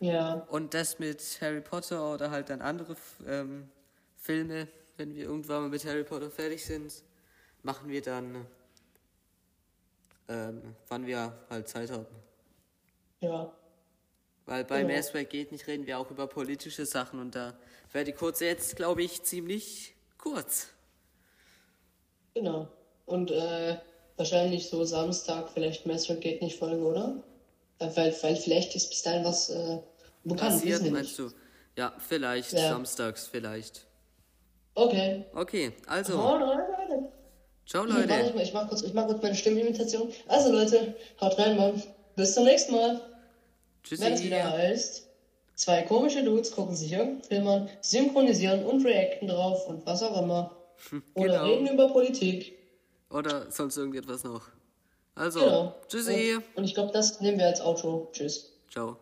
Ja. Und das mit Harry Potter oder halt dann andere ähm, Filme, wenn wir irgendwann mal mit Harry Potter fertig sind, machen wir dann, ähm, wann wir halt Zeit haben. Ja. Weil bei Genau. Masswag geht nicht, reden wir auch über politische Sachen und da wäre die kurze jetzt, glaube ich, ziemlich kurz. Genau. Und äh, wahrscheinlich so Samstag vielleicht Master geht nicht Folge, oder? Äh, Weil, weil vielleicht ist bis dahin was äh, bekannt, Passiert, meinst nicht. du? Ja, vielleicht, Ja. samstags vielleicht. Okay. Okay, also, Oh, Leute, Leute. ciao Warte, Leute. ich, mal, ich mach kurz, ich mach kurz meine Stimmimitation. Also Leute, haut rein, Mann. Bis zum nächsten Mal. Wenn es Tschüssi. wieder heißt, zwei komische Dudes gucken sich irgendeinen Film an, synchronisieren und reacten drauf und was auch immer. Oder Genau. reden über Politik. Oder sonst irgendetwas noch. Also, Genau. tschüssi. Und, und ich glaube, das nehmen wir als Outro. Tschüss. Ciao.